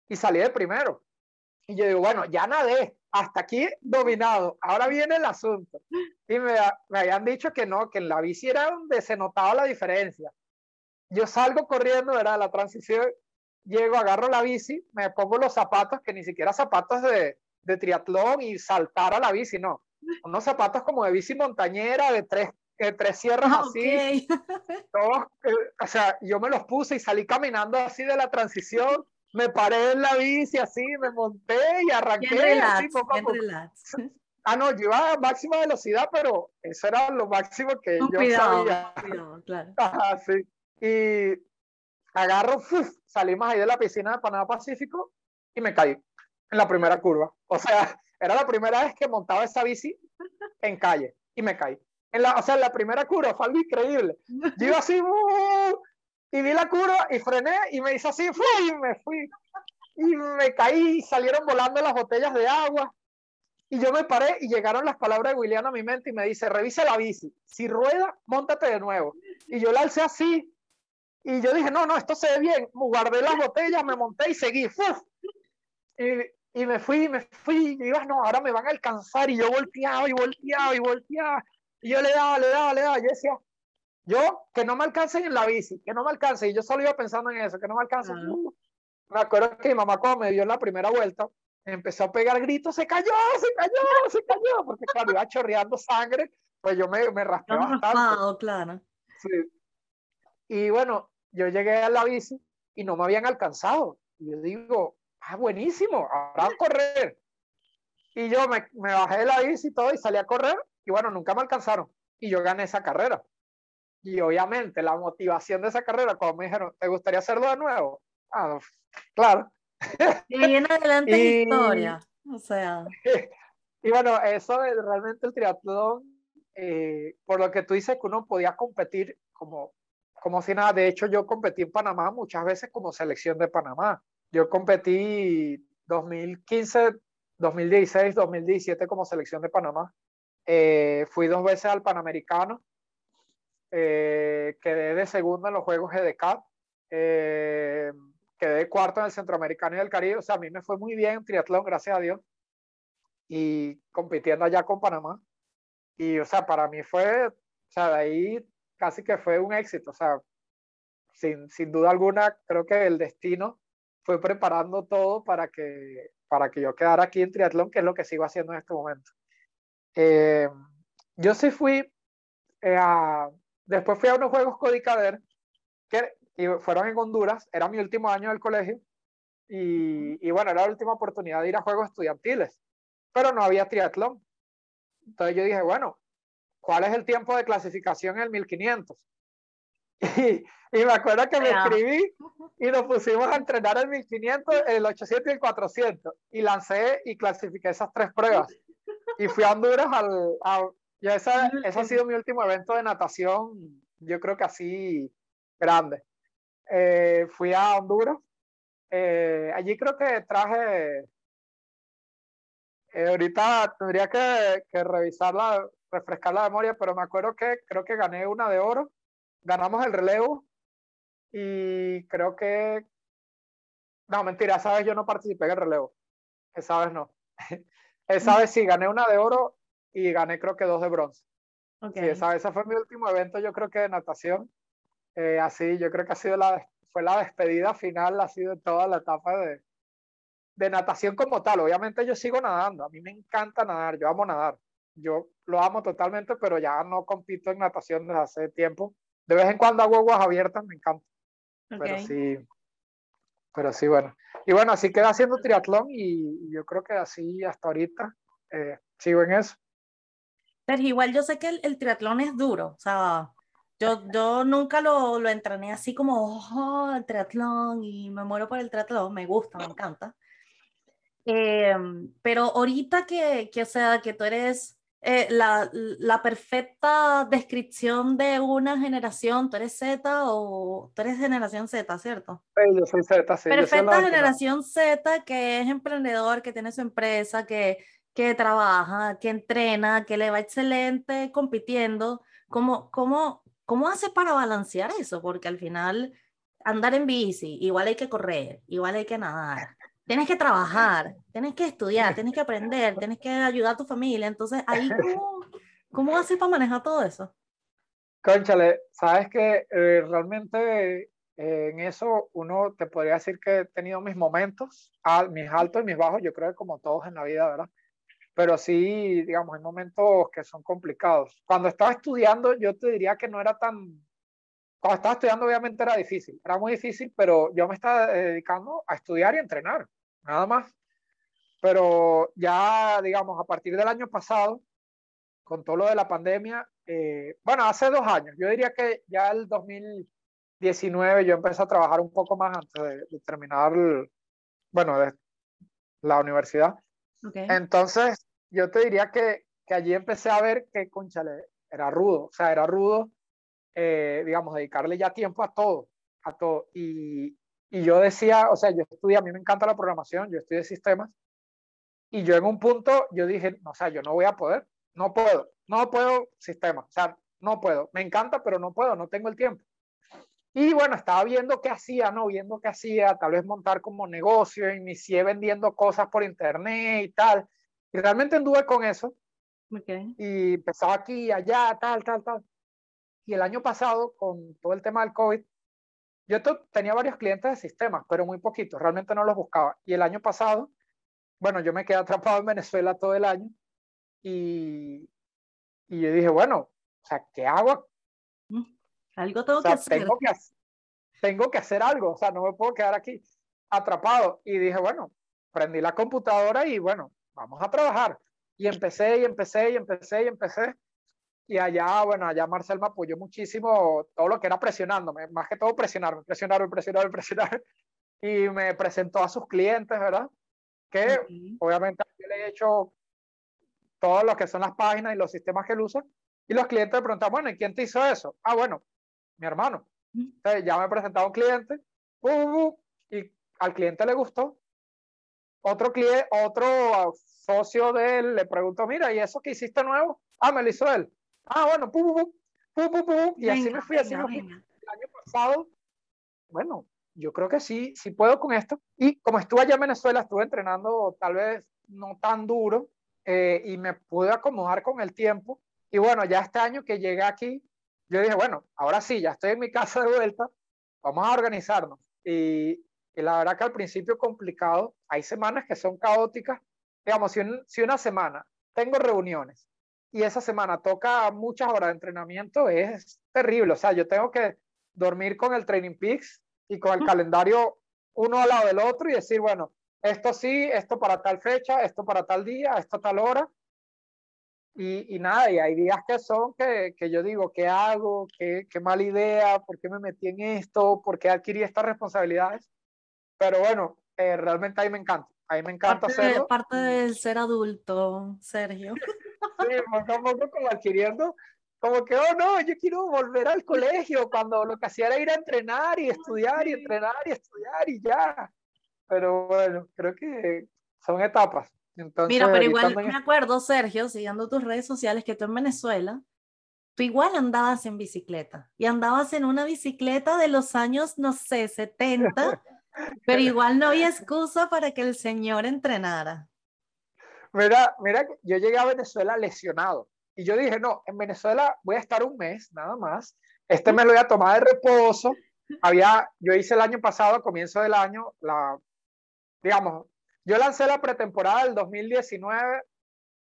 y salí de primero. Y yo digo, bueno, ya nadé, hasta aquí dominado, ahora viene el asunto. Y me, me habían dicho que no, que en la bici era donde se notaba la diferencia. Yo salgo corriendo, era la transición, llego, agarro la bici, me pongo los zapatos, que ni siquiera zapatos de, de triatlón y saltar a la bici, no. Unos zapatos como de bici montañera, de tres, de tres sierras ah, así. Todos, eh, o sea, yo me los puse y salí caminando así de la transición me paré en la bici así, me monté y arranqué así poco a poco. [laughs] Ah, no, yo iba a máxima velocidad, pero eso era lo máximo que yo sabía. Cuidado, claro. [laughs] Ajá, sí. Y agarro, salimos ahí de la piscina de Panamá Pacífico y me caí en la primera curva. O sea, [laughs] era la primera vez que montaba esa bici en calle y me caí. En la, o sea, en la primera curva fue algo increíble. Yo iba así, y vi la curva y frené y me hice así, fui, y me fui. Y me caí y salieron volando las botellas de agua. Y yo me paré y llegaron las palabras de William a mi mente y me dice, revisa la bici. Si rueda, montate de nuevo. Y yo la alcé así. Y yo dije, no, no, esto se ve bien. Guardé las botellas, me monté y seguí. Y, y me fui, me fui. Y iba, no, ahora me van a alcanzar. Y yo volteaba y volteaba y volteaba. Y yo le daba, le daba, le daba. Yo decía, yo, que no me alcancen en la bici, que no me alcancen. Y yo solo iba pensando en eso, que no me alcancen. Me acuerdo que mi mamá cuando me dio la primera vuelta, empezó a pegar gritos, se cayó, se cayó, se cayó, porque cuando iba chorreando sangre, pues yo me, me raspé bastante. claro. Sí. Y bueno, yo llegué a la bici y no me habían alcanzado. Y yo digo, ah, buenísimo, ahora a correr. Y yo me, me bajé de la bici y todo y salí a correr y bueno, nunca me alcanzaron. Y yo gané esa carrera. Y obviamente la motivación de esa carrera, cuando me dijeron, ¿te gustaría hacerlo de nuevo? Ah, claro. Y en adelante [laughs] y, historia. O sea. [laughs] Y bueno, eso es realmente el triatlón, eh, por lo que tú dices que uno podía competir como, como si nada. De hecho, yo competí en Panamá muchas veces como selección de Panamá. Yo competí 2015, 2016, 2017 como selección de Panamá. Eh, fui dos veces al Panamericano eh, quedé de segundo en los Juegos EDK, eh, quedé cuarto en el Centroamericano y del Caribe, o sea, a mí me fue muy bien en triatlón, gracias a Dios, y compitiendo allá con Panamá, y o sea, para mí fue, o sea, de ahí casi que fue un éxito, o sea, sin, sin duda alguna, creo que el destino fue preparando todo para que, para que yo quedara aquí en triatlón, que es lo que sigo haciendo en este momento. Eh, yo sí fui a, Después fui a unos juegos Codicader, que y fueron en Honduras, era mi último año del colegio, y, y, bueno, era la última oportunidad de ir a juegos estudiantiles, pero no había triatlón. Entonces yo dije, bueno, ¿cuál es el tiempo de clasificación en el 1500? [laughs] Y, y me acuerdo que me escribí y nos pusimos a entrenar el 1500, el 800 y el 400, y lancé y clasifiqué esas tres pruebas. [laughs] Y fui a Honduras al, a, ya esa, ese ha sido mi último evento de natación, yo creo que así grande. Eh, fui a Honduras. Eh, allí creo que traje. Eh, ahorita tendría que, que revisarla, refrescar la memoria, pero me acuerdo que creo que gané una de oro. Ganamos el relevo y creo que. No, mentira, esa vez yo no participé en el relevo. Esa vez no. [laughs] esa vez sí, gané una de oro y gané creo que dos de bronce. Okay. Sí, esa, esa, fue mi último evento, yo creo que de natación. Eh, así, yo creo que ha sido la, fue la despedida final, ha sido toda la etapa de, de natación como tal. Obviamente yo sigo nadando, a mí me encanta nadar, yo amo nadar. Yo lo amo totalmente, pero ya no compito en natación desde hace tiempo. De vez en cuando hago aguas abiertas, me encanta. Okay. Pero sí, pero sí, bueno. Y bueno, así queda haciendo triatlón y, yo creo que así hasta ahorita eh, sigo en eso. Pero igual yo sé que el, triatlón es duro, o sea, yo, yo nunca lo, lo entrené así como, oh, el triatlón y me muero por el triatlón, me gusta, me encanta. Em, pero ahorita que, que, o sea, que tú eres eh, la, la, perfecta descripción de una generación. ¿Tú eres Z o tú eres generación Z, cierto? Sí, yo soy Z, sí. Perfecta generación Z que es emprendedor, que tiene su empresa, que, que trabaja, que entrena, que le va excelente compitiendo. ¿Cómo, cómo, ¿Cómo hace para balancear eso? Porque al final andar en bici, igual hay que correr, igual hay que nadar tienes que trabajar, tienes que estudiar, tienes que aprender, tienes que ayudar a tu familia. Entonces, ahí, ¿cómo, cómo haces para manejar todo eso? Conchale, sabes que eh, realmente eh, en eso uno te podría decir que he tenido mis momentos, mis altos y mis bajos, yo creo que como todos en la vida, ¿verdad? Pero sí, digamos, hay momentos que son complicados. Cuando estaba estudiando, yo te diría que no era tan... Cuando estaba estudiando, obviamente era difícil, era muy difícil, pero yo me estaba dedicando a estudiar y entrenar nada más. Pero ya, digamos, a partir del año pasado, con todo lo de la pandemia, eh, bueno, hace dos años, yo diría que ya el 2019 yo empecé a trabajar un poco más antes de, terminar, bueno, de la universidad. Entonces, yo te diría que, que, allí empecé a ver que, conchale, era rudo, o sea, era rudo, eh, digamos, dedicarle ya tiempo a todo, a todo. Y, y yo decía, o sea, yo estudié, a mí me encanta la programación, yo estudié sistemas, y yo en un punto, yo dije, o sea, yo no voy a poder, no puedo, no puedo sistemas, o sea, no puedo, me encanta, pero no puedo, no tengo el tiempo. Y bueno, estaba viendo qué hacía, ¿no? Viendo qué hacía, tal vez montar como negocio, inicié vendiendo cosas por internet y tal. Y realmente anduve con eso. Okay. Y empezaba aquí, allá, tal, tal, tal. Y el año pasado, con todo el tema del COVID, yo tenía varios clientes de sistemas, pero muy poquitos, realmente no los buscaba. Y el año pasado, bueno, yo me quedé atrapado en Venezuela todo el año y, y yo dije, bueno, o sea, ¿qué hago? Mm, algo tengo que hacer. Tengo que, tengo que hacer algo, o sea, no me puedo quedar aquí atrapado. Y dije, bueno, prendí la computadora y bueno, vamos a trabajar. Y empecé y empecé y empecé y empecé. Y allá, bueno, allá Marcel me apoyó muchísimo todo lo que era presionándome, más que todo presionarme, presionarme, presionarme, presionar. Y me presentó a sus clientes, ¿verdad? Que obviamente yo le he hecho todo lo que son las páginas y los sistemas que él usa. Y los clientes me preguntan, bueno, ¿y quién te hizo eso? Ah, bueno, mi hermano. Entonces ya me presentado a un cliente y al cliente le gustó. Otro, cliente, otro socio de él le preguntó, mira, ¿y eso que hiciste nuevo? Ah, me lo hizo él. Ah, bueno, pum, pum, pum, pum, pum, y así me fui, así me fui. El año pasado, bueno, yo creo que sí, sí puedo con esto. Y como estuve allá en Venezuela, estuve entrenando tal vez no tan duro eh, y me pude acomodar con el tiempo. Y bueno, ya este año que llegué aquí, yo dije, bueno, ahora sí, ya estoy en mi casa de vuelta, vamos a organizarnos. Y, y la verdad que al principio complicado, hay semanas que son caóticas. Digamos, si, si una semana tengo reuniones, y esa semana toca muchas horas de entrenamiento, es terrible. O sea, yo tengo que dormir con el Training Peaks y con el calendario uno al lado del otro y decir, bueno, esto sí, esto para tal fecha, esto para tal día, esto tal hora. Y, y nada, y hay días que son que, que yo digo, ¿qué hago? ¿Qué, ¿Qué, mala idea? ¿Por qué me metí en esto? ¿Por qué adquirí estas responsabilidades? Pero bueno, eh, realmente ahí me encanta. Ahí me encanta parte hacerlo. parte del ser adulto, Sergio. [laughs] Sí, poco a poco como adquiriendo, como que, oh no, yo quiero volver al colegio, cuando lo que hacía era ir a entrenar y estudiar y entrenar y estudiar y ya. Pero bueno, creo que son etapas. Entonces, Mira, pero igual me acuerdo, Sergio, siguiendo tus redes sociales, que tú en Venezuela, tú igual andabas en bicicleta y andabas en una bicicleta de los años, no sé, 70, [laughs] pero igual no había excusa para que el señor entrenara. Mira, mira, yo llegué a Venezuela lesionado y yo dije, no, en Venezuela voy a estar un mes nada más. Este mes lo voy a tomar de reposo. Había, yo hice el año pasado, a comienzo del año, la, digamos, yo lancé la pretemporada del 2019,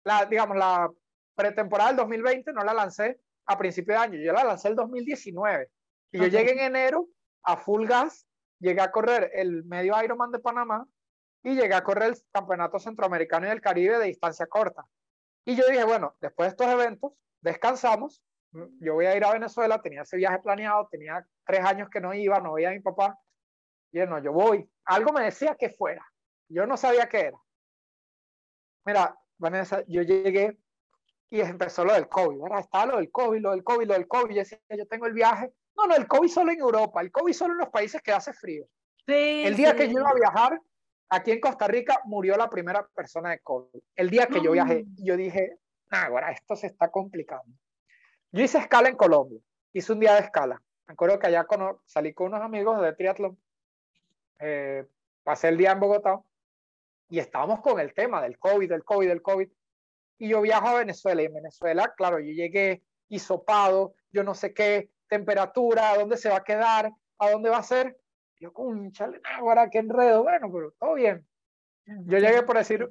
la, digamos, la pretemporada del 2020 no la lancé a principio de año, yo la lancé el 2019. Y yo llegué en enero a full gas, llegué a correr el medio Ironman de Panamá y llegué a correr el Campeonato Centroamericano y del Caribe de distancia corta. Y yo dije, bueno, después de estos eventos, descansamos, yo voy a ir a Venezuela, tenía ese viaje planeado, tenía tres años que no iba, no veía a mi papá, y yo, no, yo voy. Algo me decía que fuera, yo no sabía qué era. Mira, Vanessa, yo llegué y empezó lo del COVID, ¿verdad? Estaba lo del COVID, lo del COVID, lo del COVID. Yo decía, yo tengo el viaje. No, no, el COVID solo en Europa, el COVID solo en los países que hace frío. Sí, el día sí. que yo iba a viajar, aquí en Costa Rica murió la primera persona de COVID. El día que yo viajé, yo dije, ahora esto se está complicando. Yo hice escala en Colombia, hice un día de escala. Me acuerdo que allá cono- salí con unos amigos de triatlón, eh, pasé el día en Bogotá y estábamos con el tema del COVID, del COVID, del COVID. Y yo viajo a Venezuela y en Venezuela, claro, yo llegué hisopado, yo no sé qué, temperatura, a dónde se va a quedar, a dónde va a ser. Yo, con chale, ahora qué enredo, bueno, pero todo bien. Yo llegué por decir,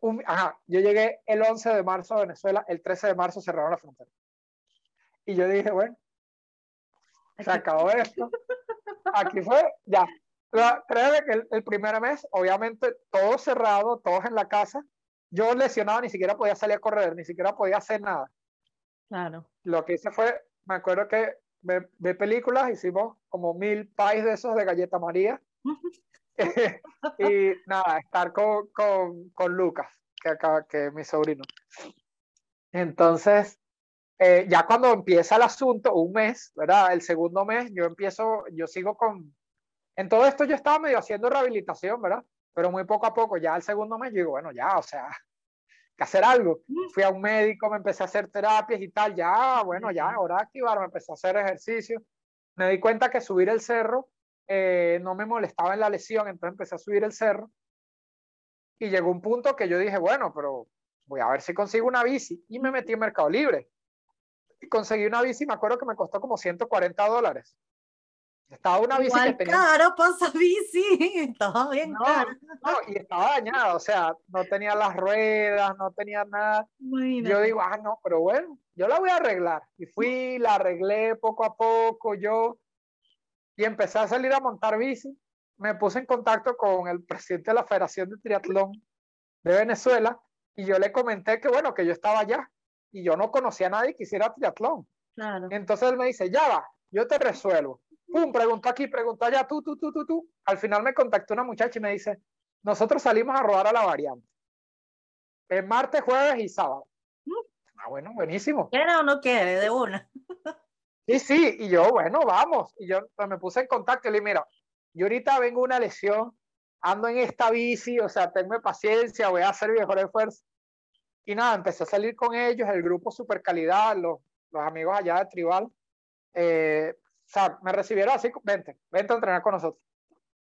un- ajá, yo llegué el 11 de marzo a Venezuela, el 13 de marzo cerraron la frontera. Y yo dije, bueno, se acabó esto. Aquí fue, ya. La- Créeme que el, el primer mes, obviamente, todo cerrado, todos en la casa. Yo lesionado, ni siquiera podía salir a correr, ni siquiera podía hacer nada. Claro. Lo que hice fue, me acuerdo que ve, ve películas, hicimos como mil pies de esos de galleta María. [laughs] y nada, estar con, con, con Lucas, que acaba, que es mi sobrino. Entonces, eh, ya cuando empieza el asunto, un mes, ¿verdad? El segundo mes, yo empiezo, yo sigo con, en todo esto yo estaba medio haciendo rehabilitación, ¿verdad? Pero muy poco a poco, ya el segundo mes, yo digo, bueno, ya, o sea, que hacer algo. Fui a un médico, me empecé a hacer terapias y tal, ya, bueno, ya, ahora activar, me empecé a hacer ejercicio. Me di cuenta que subir el cerro eh, no me molestaba en la lesión, entonces empecé a subir el cerro. Y llegó un punto que yo dije, bueno, pero voy a ver si consigo una bici. Y me metí en Mercado Libre. Y conseguí una bici, me acuerdo que me costó como 140 dólares. Estaba una bici Igual que tenía... caro pasa bici. [laughs] Estaba bien No, caro. no, y estaba dañada, o sea, no tenía las ruedas, no tenía nada. Imagínate. Yo digo, ah, no, pero bueno, yo la voy a arreglar. Y fui, la arreglé poco a poco, yo, y empecé a salir a montar bici. Me puse en contacto con el presidente de la Federación de Triatlón de Venezuela y yo le comenté que, bueno, que yo estaba allá y yo no conocía a nadie que hiciera triatlón. Claro. Entonces él me dice, ya va, yo te resuelvo. Pum, preguntó aquí, preguntó allá, tú, tú, tú, tú, tú. Al final me contactó una muchacha y me dice, nosotros salimos a rodar a la variante. El martes, jueves y sábado. Ah, bueno, buenísimo. ¿Quiere o no quiere? De una. Sí, sí, y yo, bueno, vamos. Y yo pues, me puse en contacto y le dije, mira, yo ahorita vengo una lesión, ando en esta bici, o sea, tenme paciencia, voy a hacer mi mejor esfuerzo. Y nada, empecé a salir con ellos, el grupo Super Calidad, los, los amigos allá de Tribal. Eh, o sea, me recibieron así, vente, vente a entrenar con nosotros.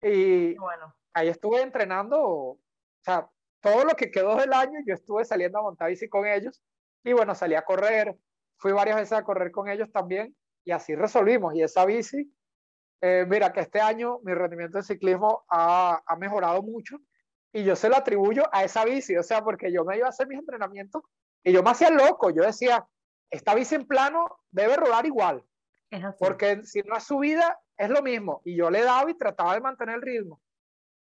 Y Bueno. ahí estuve entrenando, o sea, todo lo que quedó del año, yo estuve saliendo a montar bici con ellos. Y bueno, salí a correr, fui varias veces a correr con ellos también, y así resolvimos. Y esa bici, eh, mira que este año mi rendimiento de ciclismo ha, ha mejorado mucho, y yo se lo atribuyo a esa bici, o sea, porque yo me iba a hacer mis entrenamientos, y yo me hacía loco, yo decía, esta bici en plano debe rodar igual. Porque si no es subida, es lo mismo. Y yo le daba y trataba de mantener el ritmo.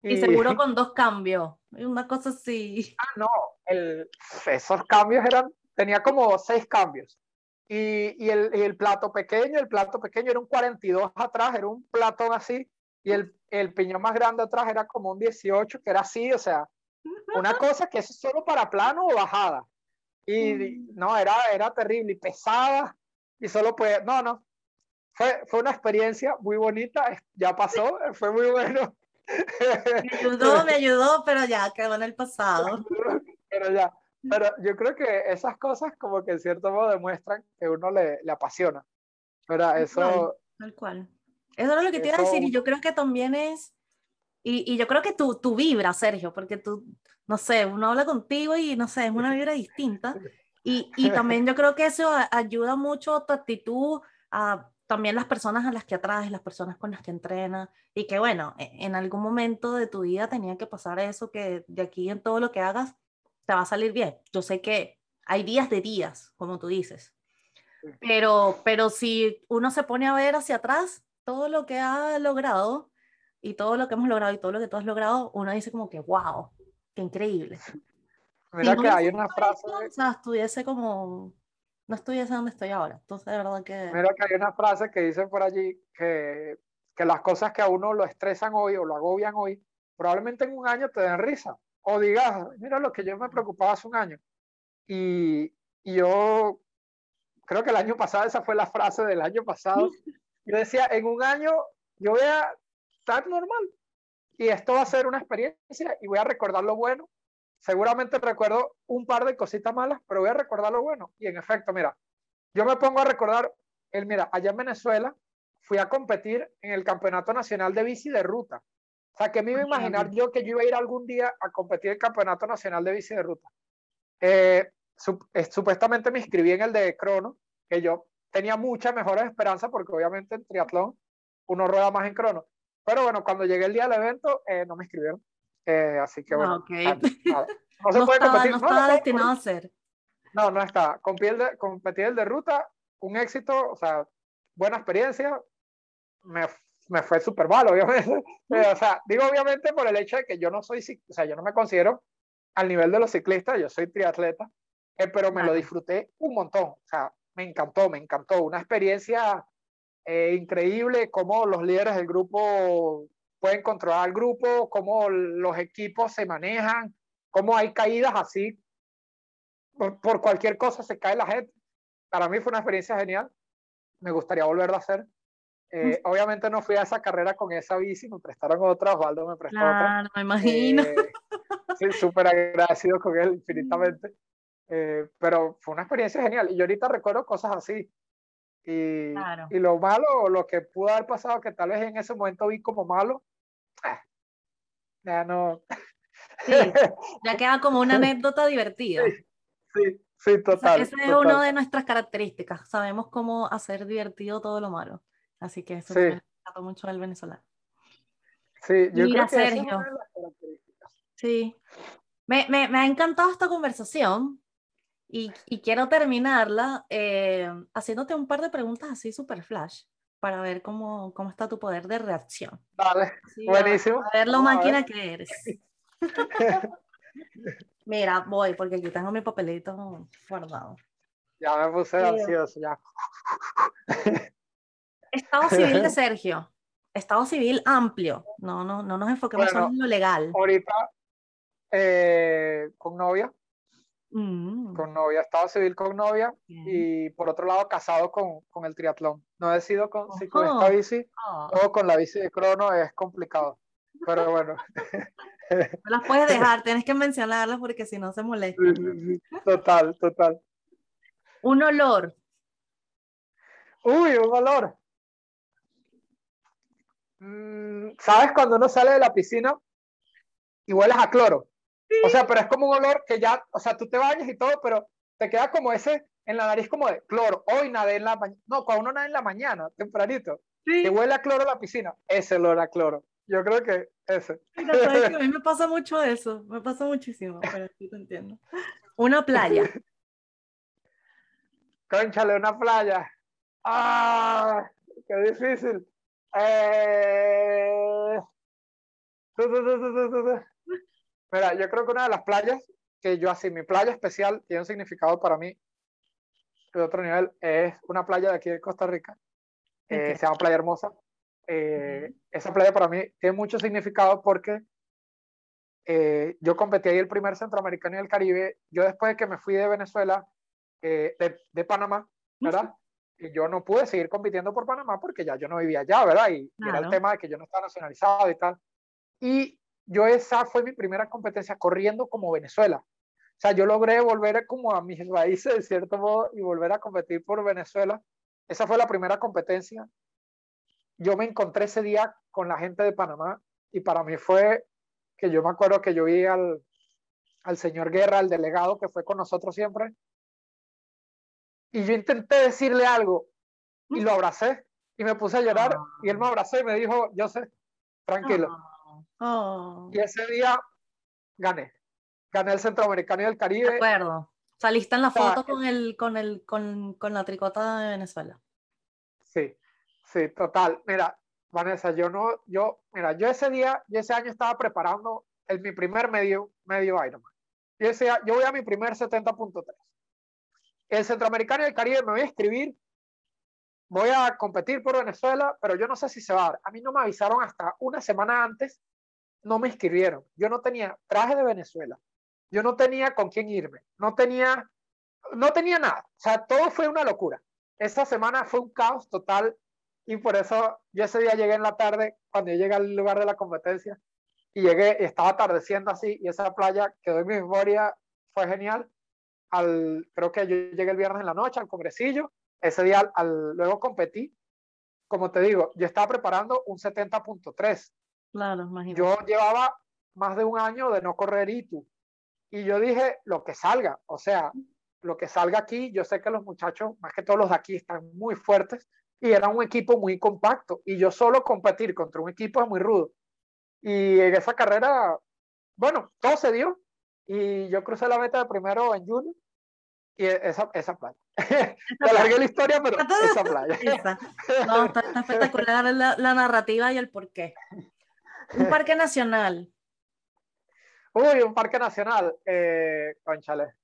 Y seguro con dos cambios. Una cosa así. [laughs] Ah, no, el, esos cambios eran, tenía como seis cambios. Y, y, el, y el plato pequeño, el plato pequeño era un 42 atrás, era un platón así, y el, el piñón más grande atrás era como un 18, que era así, o sea, una [laughs] cosa que es solo para plano o bajada. Y no, era, era terrible y pesada, y solo pues, no, no, fue, fue una experiencia muy bonita, ya pasó, [laughs] fue muy bueno. Me ayudó, me ayudó, pero ya quedó en el pasado. [laughs] pero ya, pero yo creo que esas cosas como que en cierto modo demuestran que uno le, le apasiona. Pero eso... Tal cual. Eso era lo que te iba a decir y yo creo que también es, y, y yo creo que tú, tú vibra, Sergio, porque tú, no sé, uno habla contigo y no sé, es una vibra distinta. Y, y también yo creo que eso ayuda mucho tu actitud a también las personas a las que atraes, las personas con las que entrenas, y que bueno, en algún momento de tu vida tenía que pasar eso, que de aquí en todo lo que hagas te va a salir bien. Yo sé que hay días de días, como tú dices, pero, pero si uno se pone a ver hacia atrás todo lo que ha logrado y todo lo que hemos logrado y todo lo que tú has logrado, uno dice como que, wow, qué increíble. Mira si que hay una frase... O sea, estuviese como no estuviese donde estoy ahora. Entonces, de verdad que... Mira que hay una frase que dicen por allí que, que las cosas que a uno lo estresan hoy o lo agobian hoy, probablemente en un año te den risa. O digas, mira lo que yo me preocupaba hace un año. Y, y yo creo que el año pasado, esa fue la frase del año pasado, [laughs] yo decía, en un año yo voy a estar normal y esto va a ser una experiencia y voy a recordar lo bueno. Seguramente recuerdo un par de cositas malas, pero voy a recordar lo bueno. Y en efecto, mira, yo me pongo a recordar, el, mira, allá en Venezuela fui a competir en el Campeonato Nacional de Bici de Ruta. O sea, que me iba a imaginar yo que yo iba a ir algún día a competir en el Campeonato Nacional de Bici de Ruta. Eh, eh, supuestamente me inscribí en el de crono, que yo tenía muchas mejores esperanzas porque obviamente en triatlón uno rueda más en crono. Pero bueno, cuando llegué el día del evento, eh, no me inscribieron. Eh, así que bueno. Ah, no, se puede competir. No, estaba destinado a ser. No, no está. Competir de, competir de ruta, un éxito, o sea, buena experiencia. Me, me fue súper mal, [laughs] obviamente. o sea, digo obviamente por el hecho de que yo no soy, o sea, yo no me considero al nivel de los ciclistas, yo soy triatleta, eh, pero me lo disfruté un montón. O sea, me encantó, me encantó. Una experiencia eh, increíble cómo los líderes del grupo pueden controlar el grupo, cómo los equipos se manejan, cómo hay caídas así. Por, cualquier cosa se cae la gente. Para mí fue una experiencia genial. Me gustaría volverlo a hacer. Eh, obviamente no fui a esa carrera con esa bici, me prestaron otra, Osvaldo me prestó claro, me imagino. Eh, sí, súper agradecido con él [laughs] infinitamente. pero fue una experiencia genial. Y yo ahorita recuerdo cosas así. Y, y lo malo, lo que pudo haber pasado, que tal vez en ese momento vi como malo, eh, ya no. Sí, ya queda como una anécdota divertida. Sí, sí, total. esa es una de nuestras características. Sabemos cómo hacer divertido todo lo malo. Así que eso me encantó mucho del venezolano. Sí, yo creo que Sergio. Sí. Me, me, me ha encantado esta conversación y, quiero terminarla eh, haciéndote un par de preguntas así super flash para ver cómo, cómo está tu poder de reacción. Vale, buenísimo. A, ver lo máquina que eres. [laughs] [laughs] Mira, voy porque aquí tengo mi papelito guardado. Ya me puse ansioso, ya. [laughs] Estado civil de Sergio. Estado civil amplio. No, no, no nos enfoquemos solo en lo legal. Ahorita, eh, con novia. Mm. Con novia, estado civil con novia y por otro lado casado con, con el triatlón. No he sido con, si con esta bici ah. o con la bici de crono es complicado. Pero [laughs] bueno. No las puedes dejar, tienes que mencionarlas porque si no se molesta. Total, total. Un olor. Uy, un olor. Mm, ¿Sabes cuando uno sale de la piscina y hueles a cloro? O sea, pero es como un olor que ya, o sea, tú te bañas y todo, pero te queda como ese en la nariz como de cloro. Hoy nadé en la mañana. No, cuando uno nada en la mañana, tempranito, sí. que huele a cloro la piscina, ese olor a cloro. Yo creo que ese. a mí [laughs] me pasa mucho eso, me pasa muchísimo, pero sí te entiendo. Una playa. [laughs] Conchale, una playa. ¡Ah! ¡Qué difícil! Eh... Mira, yo creo que una de las playas que yo así, mi playa especial, tiene un significado para mí de otro nivel, es una playa de aquí de Costa Rica, eh, se llama Playa Hermosa. Eh, esa playa para mí tiene mucho significado porque eh, yo competí ahí el primer centroamericano y el Caribe. Yo después de que me fui de Venezuela, de, de, Panamá, ¿verdad? Y yo no pude seguir compitiendo por Panamá porque ya yo no vivía allá, ¿verdad? Y, y era el tema de que yo no estaba nacionalizado y tal. Y yo esa fue mi primera competencia corriendo como Venezuela. O sea, yo logré volver como a mis [laughs] raíces de cierto modo y volver a competir por Venezuela. Esa fue la primera competencia. Yo me encontré ese día con la gente de Panamá y para mí fue que yo me acuerdo que yo vi al, al señor Guerra, al delegado que fue con nosotros siempre, y yo intenté decirle algo y lo abracé y me puse a llorar y él me abrazó y me dijo, yo sé, tranquilo. Oh. Y ese día gané. Gané el Centroamericano y el Caribe. De acuerdo. Saliste en la foto con, el, con, el, con, con la tricota de Venezuela. Sí, sí, total. Mira, Vanessa, yo no, yo, mira, yo ese día, yo ese año estaba preparando el, mi primer medio, medio Ironman. Yo decía, yo voy a mi primer 70.3. El Centroamericano y el Caribe me voy a escribir, voy a competir por Venezuela, pero yo no sé si se va a dar. A mí no me avisaron hasta una semana antes no me inscribieron. Yo no tenía traje de Venezuela. Yo no tenía con quién irme. No tenía no tenía nada. O sea, todo fue una locura. Esta semana fue un caos total y por eso yo ese día llegué en la tarde, cuando yo llegué al lugar de la competencia, y llegué, estaba atardeciendo así, y esa playa quedó en mi memoria, fue genial. Al, creo que yo llegué el viernes en la noche al congresillo, ese día al, luego competí. Como te digo, yo estaba preparando un 70.3. Claro, imagínate. Yo llevaba más de un año de no correr ITU. Y yo dije, lo que salga, o sea, lo que salga aquí, yo sé que los muchachos, más que todos los de aquí, están muy fuertes y era un equipo muy compacto. Y yo solo competir contra un equipo es muy rudo. Y en esa carrera, bueno, todo se dio. Y yo crucé la meta de primero en junio y esa, esa playa. [laughs] Te alargué la historia, pero esa playa. [laughs] No, está, espectacular la, la, narrativa y el porqué. Un parque nacional. [laughs] Uy, un parque nacional. Eh, conchale,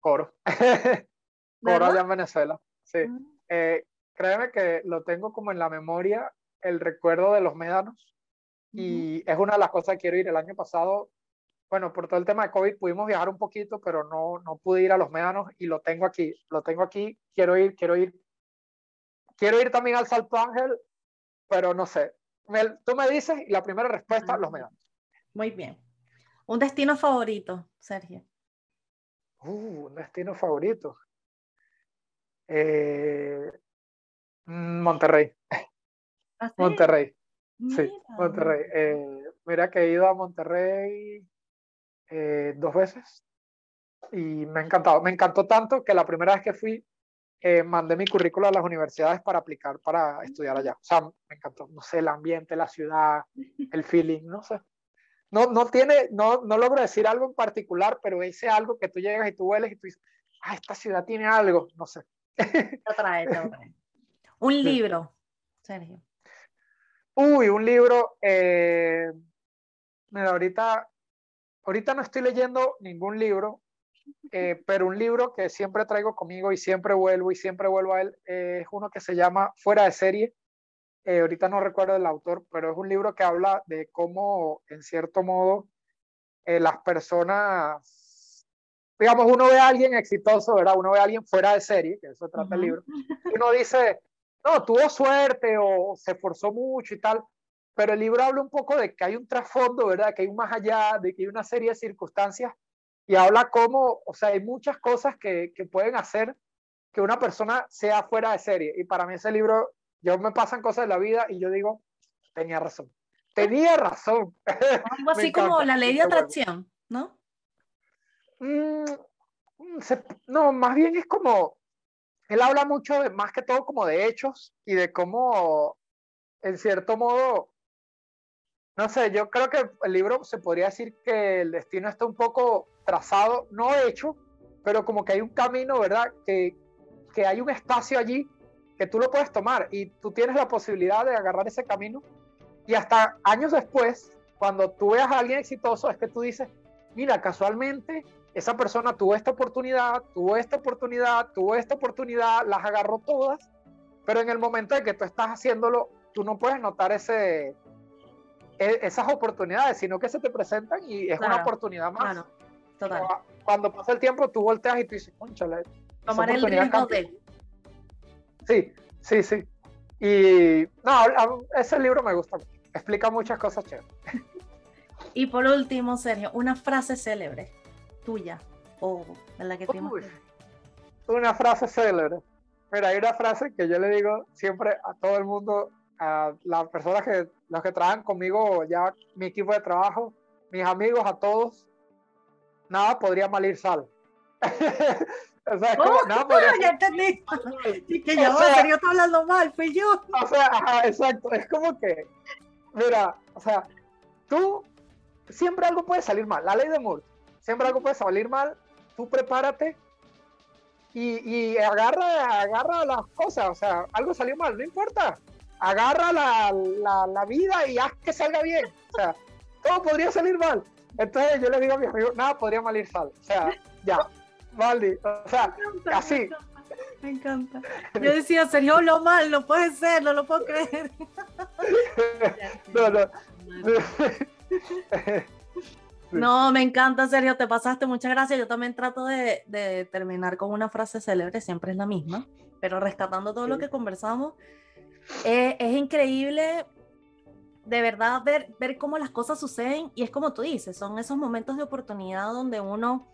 Coro. [laughs] Coro allá en Venezuela. Sí. Ah. Eh, créeme que lo tengo como en la memoria el recuerdo de los médanos. Y es una de las cosas que quiero ir. El año pasado, bueno, por todo el tema de COVID pudimos viajar un poquito, pero no, no pude ir a los médanos y lo tengo aquí. Lo tengo aquí. Quiero ir, quiero ir. Quiero ir también al Salto Ángel, pero no sé. Tú me dices y la primera respuesta, los médanos. Muy bien. ¿Un destino favorito, Sergio? Uh, un destino favorito. Eh, Monterrey. ¿Ah, Monterrey. Sí, Monterrey. Eh, mira que he ido a Monterrey eh, dos veces y me ha encantado. Me encantó tanto que la primera vez que fui mandé mi currículo a las universidades para aplicar para estudiar allá. O sea, me encantó, no sé, el ambiente, la ciudad, el feeling, no sé no, no tiene, no, no logro decir algo en particular, pero ese algo que tú llegas y tú hueles y tú dices, ah, esta ciudad tiene algo, no sé. [laughs] Un libro, Sergio. Uy, un libro. Eh, mira, ahorita, ahorita no estoy leyendo ningún libro, eh, pero un libro que siempre traigo conmigo y siempre vuelvo y siempre vuelvo a él es uno que se llama Fuera de serie eh, ahorita no recuerdo el autor, pero es un libro que habla de cómo, en cierto modo, eh, las personas, digamos, uno ve a alguien exitoso, ¿verdad? Uno ve a alguien fuera de serie, que eso trata el libro, y uno dice, no, tuvo suerte o se esforzó mucho y tal, pero el libro habla un poco de que hay un trasfondo, ¿verdad? Que hay un más allá, de que hay una serie de circunstancias y habla cómo, o sea, hay muchas cosas que, que pueden hacer que una persona sea fuera de serie. Y para mí ese libro yo me pasan cosas de la vida y yo digo, tenía razón. Tenía razón. Algo [laughs] así como la ley de atracción, ¿no? Mm, no, más bien es como, él habla mucho de, más que todo como de hechos y de cómo, en cierto modo, no sé, yo creo que el libro se podría decir que el destino está un poco trazado, no hecho, pero como que hay un camino, ¿verdad? Que, que hay un espacio allí que tú lo puedes tomar y tú tienes la posibilidad de agarrar ese camino y hasta años después, cuando tú veas a alguien exitoso, es que tú dices, mira, casualmente esa persona tuvo esta oportunidad, tuvo esta oportunidad, tuvo esta oportunidad, las agarró todas, pero en el momento en que tú estás haciéndolo, tú no puedes notar ese, esas oportunidades, sino que se te presentan y es una oportunidad más. Cuando pasa el tiempo, tú volteas y tú dices, conchale. Tomar el riesgo de Sí, sí, sí. Y no, ese libro me gusta. Explica muchas cosas chéveres. Y por último, Sergio, una frase célebre tuya o de la que te Una frase célebre. Mira, hay una frase que yo le digo siempre a todo el mundo, a las personas que, los que trabajan conmigo, ya mi equipo de trabajo, mis amigos, a todos, nada podría mal ir sal. [laughs] O sea, como, no, ya entendí. Y que yo, sea, yo hablando mal, fui yo. O sea, exacto. Es como que, mira, o sea, tú siempre algo puede salir mal. La ley de Moore, siempre algo puede salir mal. Tú prepárate y, y agarra, agarra las cosas. O sea, algo salió mal, no importa. Agarra la, la, la vida y haz que salga bien. O sea, todo podría salir mal. Entonces yo le digo a mis amigos, nada podría mal ir sal. O sea, ya. Valdi, o sea, así. Me encanta. Yo decía, Sergio, lo mal, no puede ser, no lo puedo creer. [laughs] no, no. [laughs] No, me encanta, Sergio, te pasaste, muchas gracias. Yo también trato de, terminar con una frase célebre, siempre es la misma, pero rescatando todo lo que conversamos, eh, es increíble de verdad ver, ver cómo las cosas suceden. Y es como tú dices, son esos momentos de oportunidad donde uno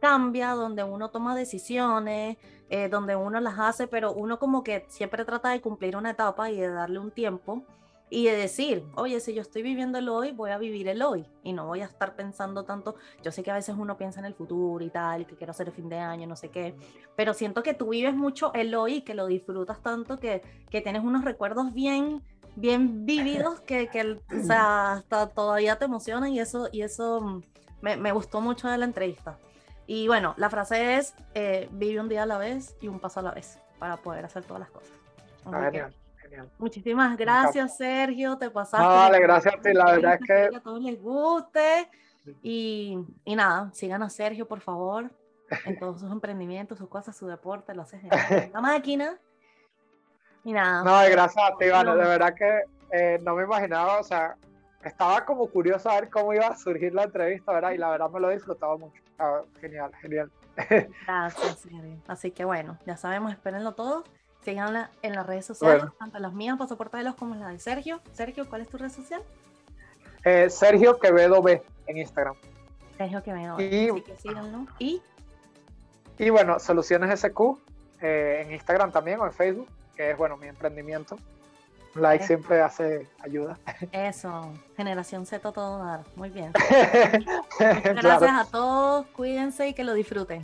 cambia, donde uno toma decisiones, eh, donde uno las hace, pero uno como que siempre trata de cumplir una etapa y de darle un tiempo y de decir, oye, si yo estoy viviendo el hoy, voy a vivir el hoy y no voy a estar pensando tanto. Yo sé que a veces uno piensa en el futuro y tal, que quiero hacer el fin de año, no sé qué, pero siento que tú vives mucho el hoy y que lo disfrutas tanto que, que tienes unos recuerdos bien bien vívidos [laughs] que, que o sea, hasta todavía te emocionan y eso, y eso me, me gustó mucho de la entrevista. Y bueno, la frase es, eh, vive un día a la vez y un paso a la vez para poder hacer todas las cosas. Ah, genial, genial. Muchísimas gracias, Sergio, te pasaste. vale, gracias a ti, la verdad es que... A todos les guste. Y, y nada, sigan a Sergio, por favor, en todos sus emprendimientos, sus cosas, su deporte, lo haces [laughs] en la máquina. Y nada. No, gracias a ti, Ivana. De verdad que eh, no me imaginaba, o sea, estaba como curioso a ver cómo iba a surgir la entrevista, ¿verdad? Y la verdad me lo he disfrutado mucho. genial, genial. [laughs] Gracias, Así que bueno, ya sabemos, espérenlo todo. Síganla en las redes sociales, tanto las mías, Pasaporte de los, como la de Sergio. Sergio, ¿cuál es tu red social? Eh, Sergio Quevedo B en Instagram. Sergio Quevedo B. Y, así que síganlo. Y, y bueno, Soluciones SQ eh, en Instagram también o en Facebook que es, bueno, mi emprendimiento. like siempre hace ayuda. [laughs] Eso, generación Z todo dar. Muy bien. [laughs] Gracias a todos, cuídense y que lo disfruten.